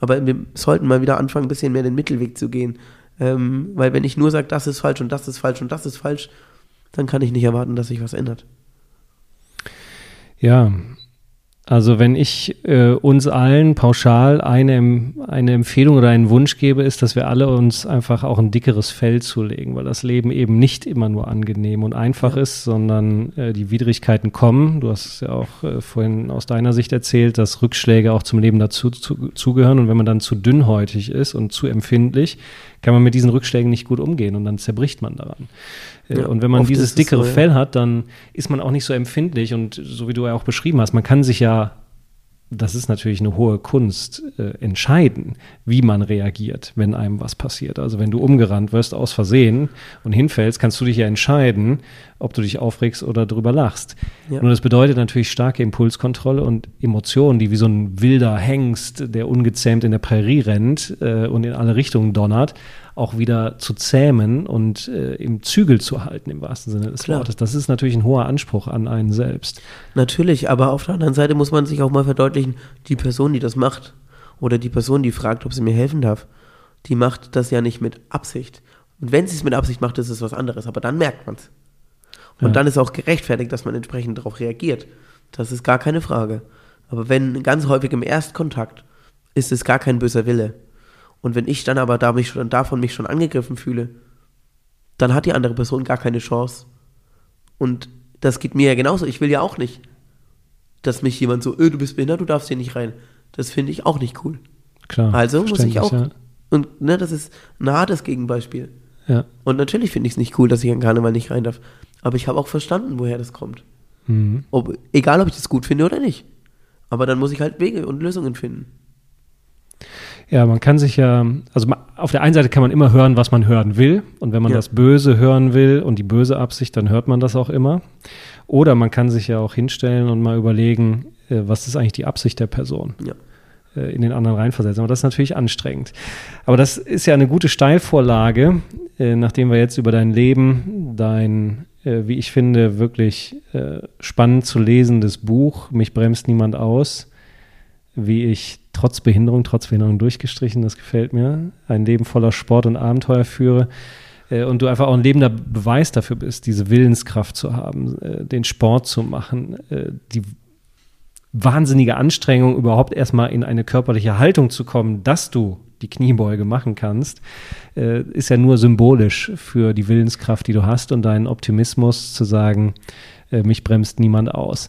Aber wir sollten mal wieder anfangen, ein bisschen mehr den Mittelweg zu gehen. Ähm, weil wenn ich nur sage, das ist falsch und das ist falsch und das ist falsch, dann kann ich nicht erwarten, dass sich was ändert. Ja, Also wenn ich äh, uns allen pauschal eine, eine Empfehlung oder einen Wunsch gebe, ist, dass wir alle uns einfach auch ein dickeres Fell zulegen, weil das Leben eben nicht immer nur angenehm und einfach ja. ist, sondern äh, die Widrigkeiten kommen. Du hast ja auch äh, vorhin aus deiner Sicht erzählt, dass Rückschläge auch zum Leben dazu zu, zugehören und wenn man dann zu dünnhäutig ist und zu empfindlich, kann man mit diesen Rückschlägen nicht gut umgehen und dann zerbricht man daran. Äh, ja, und wenn man dieses dickere so, ja. Fell hat, dann ist man auch nicht so empfindlich und so wie du ja auch beschrieben hast, man kann sich ja das ist natürlich eine hohe Kunst, äh, entscheiden, wie man reagiert, wenn einem was passiert. Also wenn du umgerannt wirst aus Versehen und hinfällst, kannst du dich ja entscheiden, ob du dich aufregst oder drüber lachst. Ja. Nur das bedeutet natürlich starke Impulskontrolle und Emotionen, die wie so ein wilder Hengst, der ungezähmt in der Prärie rennt äh, und in alle Richtungen donnert, auch wieder zu zähmen und äh, im Zügel zu halten, im wahrsten Sinne des Klar. Wortes. Das ist natürlich ein hoher Anspruch an einen selbst. Natürlich, aber auf der anderen Seite muss man sich auch mal verdeutlichen, die Person, die das macht, oder die Person, die fragt, ob sie mir helfen darf, die macht das ja nicht mit Absicht. Und wenn sie es mit Absicht macht, ist es was anderes, aber dann merkt man es. Und ja. dann ist auch gerechtfertigt, dass man entsprechend darauf reagiert. Das ist gar keine Frage. Aber wenn ganz häufig im Erstkontakt ist es gar kein böser Wille. Und wenn ich dann aber da mich schon, davon mich schon angegriffen fühle, dann hat die andere Person gar keine Chance. Und das geht mir ja genauso. Ich will ja auch nicht, dass mich jemand so, öh, du bist behindert, du darfst hier nicht rein. Das finde ich auch nicht cool. Klar. Also muss ich auch. Ja. Und ne, das ist ein hartes Gegenbeispiel. Ja. Und natürlich finde ich es nicht cool, dass ich an Karneval nicht rein darf. Aber ich habe auch verstanden, woher das kommt. Mhm. Ob, egal, ob ich das gut finde oder nicht. Aber dann muss ich halt Wege und Lösungen finden. Ja, man kann sich ja, also auf der einen Seite kann man immer hören, was man hören will. Und wenn man ja. das Böse hören will und die böse Absicht, dann hört man das auch immer. Oder man kann sich ja auch hinstellen und mal überlegen, äh, was ist eigentlich die Absicht der Person. Ja äh, in den anderen reinversetzen. Aber das ist natürlich anstrengend. Aber das ist ja eine gute Steilvorlage, äh, nachdem wir jetzt über dein Leben, dein, wie ich finde, wirklich spannend zu lesendes Buch, Mich bremst niemand aus, wie ich trotz Behinderung, trotz Behinderung durchgestrichen, das gefällt mir, ein Leben voller Sport und Abenteuer führe äh, und du einfach auch ein lebender Beweis dafür bist, diese Willenskraft zu haben, äh, den Sport zu machen, äh, die wahnsinnige Anstrengung, überhaupt erstmal in eine körperliche Haltung zu kommen, dass du die Kniebeuge machen kannst, ist ja nur symbolisch für die Willenskraft, die du hast und deinen Optimismus zu sagen, mich bremst niemand aus.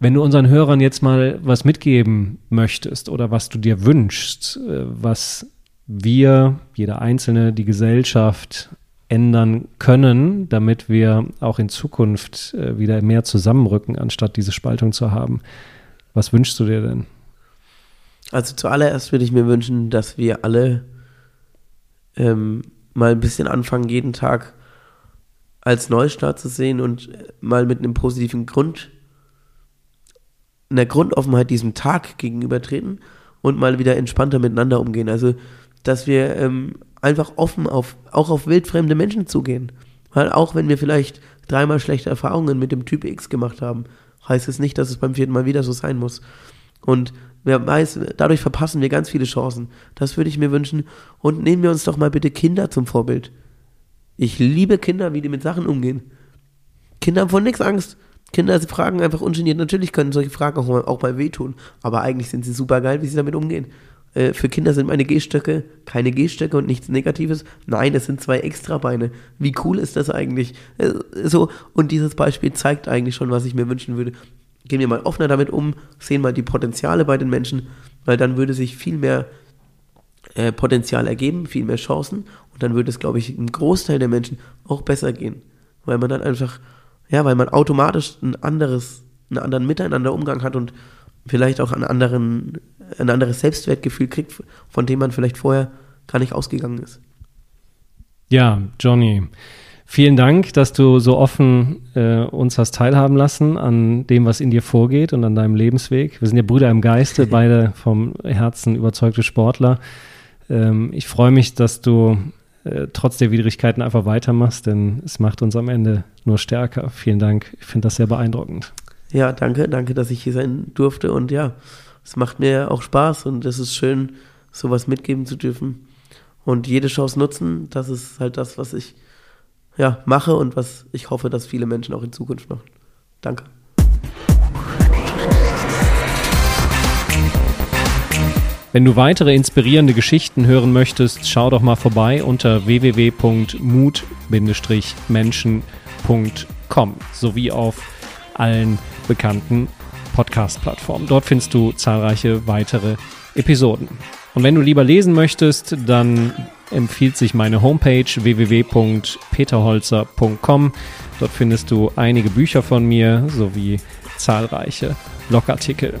Wenn du unseren Hörern jetzt mal was mitgeben möchtest oder was du dir wünschst, äh, was wir, jeder Einzelne, die Gesellschaft ändern können, damit wir auch in Zukunft äh, wieder mehr zusammenrücken, anstatt diese Spaltung zu haben. Was wünschst du dir denn? Also zuallererst würde ich mir wünschen, dass wir alle ähm, mal ein bisschen anfangen, jeden Tag als Neustart zu sehen und mal mit einem positiven Grund einer Grundoffenheit diesem Tag gegenübertreten und mal wieder entspannter miteinander umgehen. Also, dass wir ähm, einfach offen auf, auch auf wildfremde Menschen zugehen. Weil auch wenn wir vielleicht dreimal schlechte Erfahrungen mit dem Typ X gemacht haben, heißt es nicht, dass es beim vierten Mal wieder so sein muss. Und wer weiß, dadurch verpassen wir ganz viele Chancen. Das würde ich mir wünschen. Und nehmen wir uns doch mal bitte Kinder zum Vorbild. Ich liebe Kinder, wie die mit Sachen umgehen. Kinder haben vor nichts Angst. Kinder fragen einfach ungeniert. Natürlich können solche Fragen auch mal, auch mal wehtun, aber eigentlich sind sie super geil, wie sie damit umgehen. Äh, für Kinder sind meine Gehstöcke keine Gehstöcke und nichts Negatives. Nein, das sind zwei Extrabeine. Wie cool ist das eigentlich? Äh, so, und dieses Beispiel zeigt eigentlich schon, was ich mir wünschen würde. Gehen wir mal offener damit um, sehen mal die Potenziale bei den Menschen, weil dann würde sich viel mehr äh, Potenzial ergeben, viel mehr Chancen und dann würde es, glaube ich, einem Großteil der Menschen auch besser gehen, weil man dann einfach ja, weil man automatisch ein anderes, einen anderen Miteinanderumgang hat und vielleicht auch einen anderen, ein anderes Selbstwertgefühl kriegt, von dem man vielleicht vorher gar nicht ausgegangen ist. Ja, Johnny, vielen Dank, dass du so offen äh, uns hast teilhaben lassen an dem, was in dir vorgeht und an deinem Lebensweg. Wir sind ja Brüder im Geiste, (laughs) beide vom Herzen überzeugte Sportler. Ähm, ich freue mich, dass du äh, trotz der Widrigkeiten einfach weitermachst, denn es macht uns am Ende nur stärker. Vielen Dank. Ich finde das sehr beeindruckend. Ja, danke, danke, dass ich hier sein durfte und ja, es macht mir auch Spaß und es ist schön, sowas mitgeben zu dürfen und jede Chance nutzen. Das ist halt das, was ich ja, mache und was ich hoffe, dass viele Menschen auch in Zukunft machen. Danke. Wenn du weitere inspirierende Geschichten hören möchtest, schau doch mal vorbei unter www.mut-menschen.com sowie auf allen bekannten Podcast-Plattformen. Dort findest du zahlreiche weitere Episoden. Und wenn du lieber lesen möchtest, dann empfiehlt sich meine Homepage www.peterholzer.com. Dort findest du einige Bücher von mir sowie zahlreiche Blogartikel.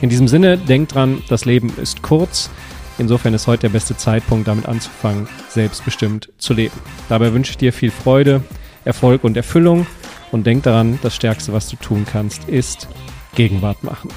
In diesem Sinne, denk dran, das Leben ist kurz. Insofern ist heute der beste Zeitpunkt, damit anzufangen, selbstbestimmt zu leben. Dabei wünsche ich dir viel Freude, Erfolg und Erfüllung und denk daran, das Stärkste, was du tun kannst, ist Gegenwart machen.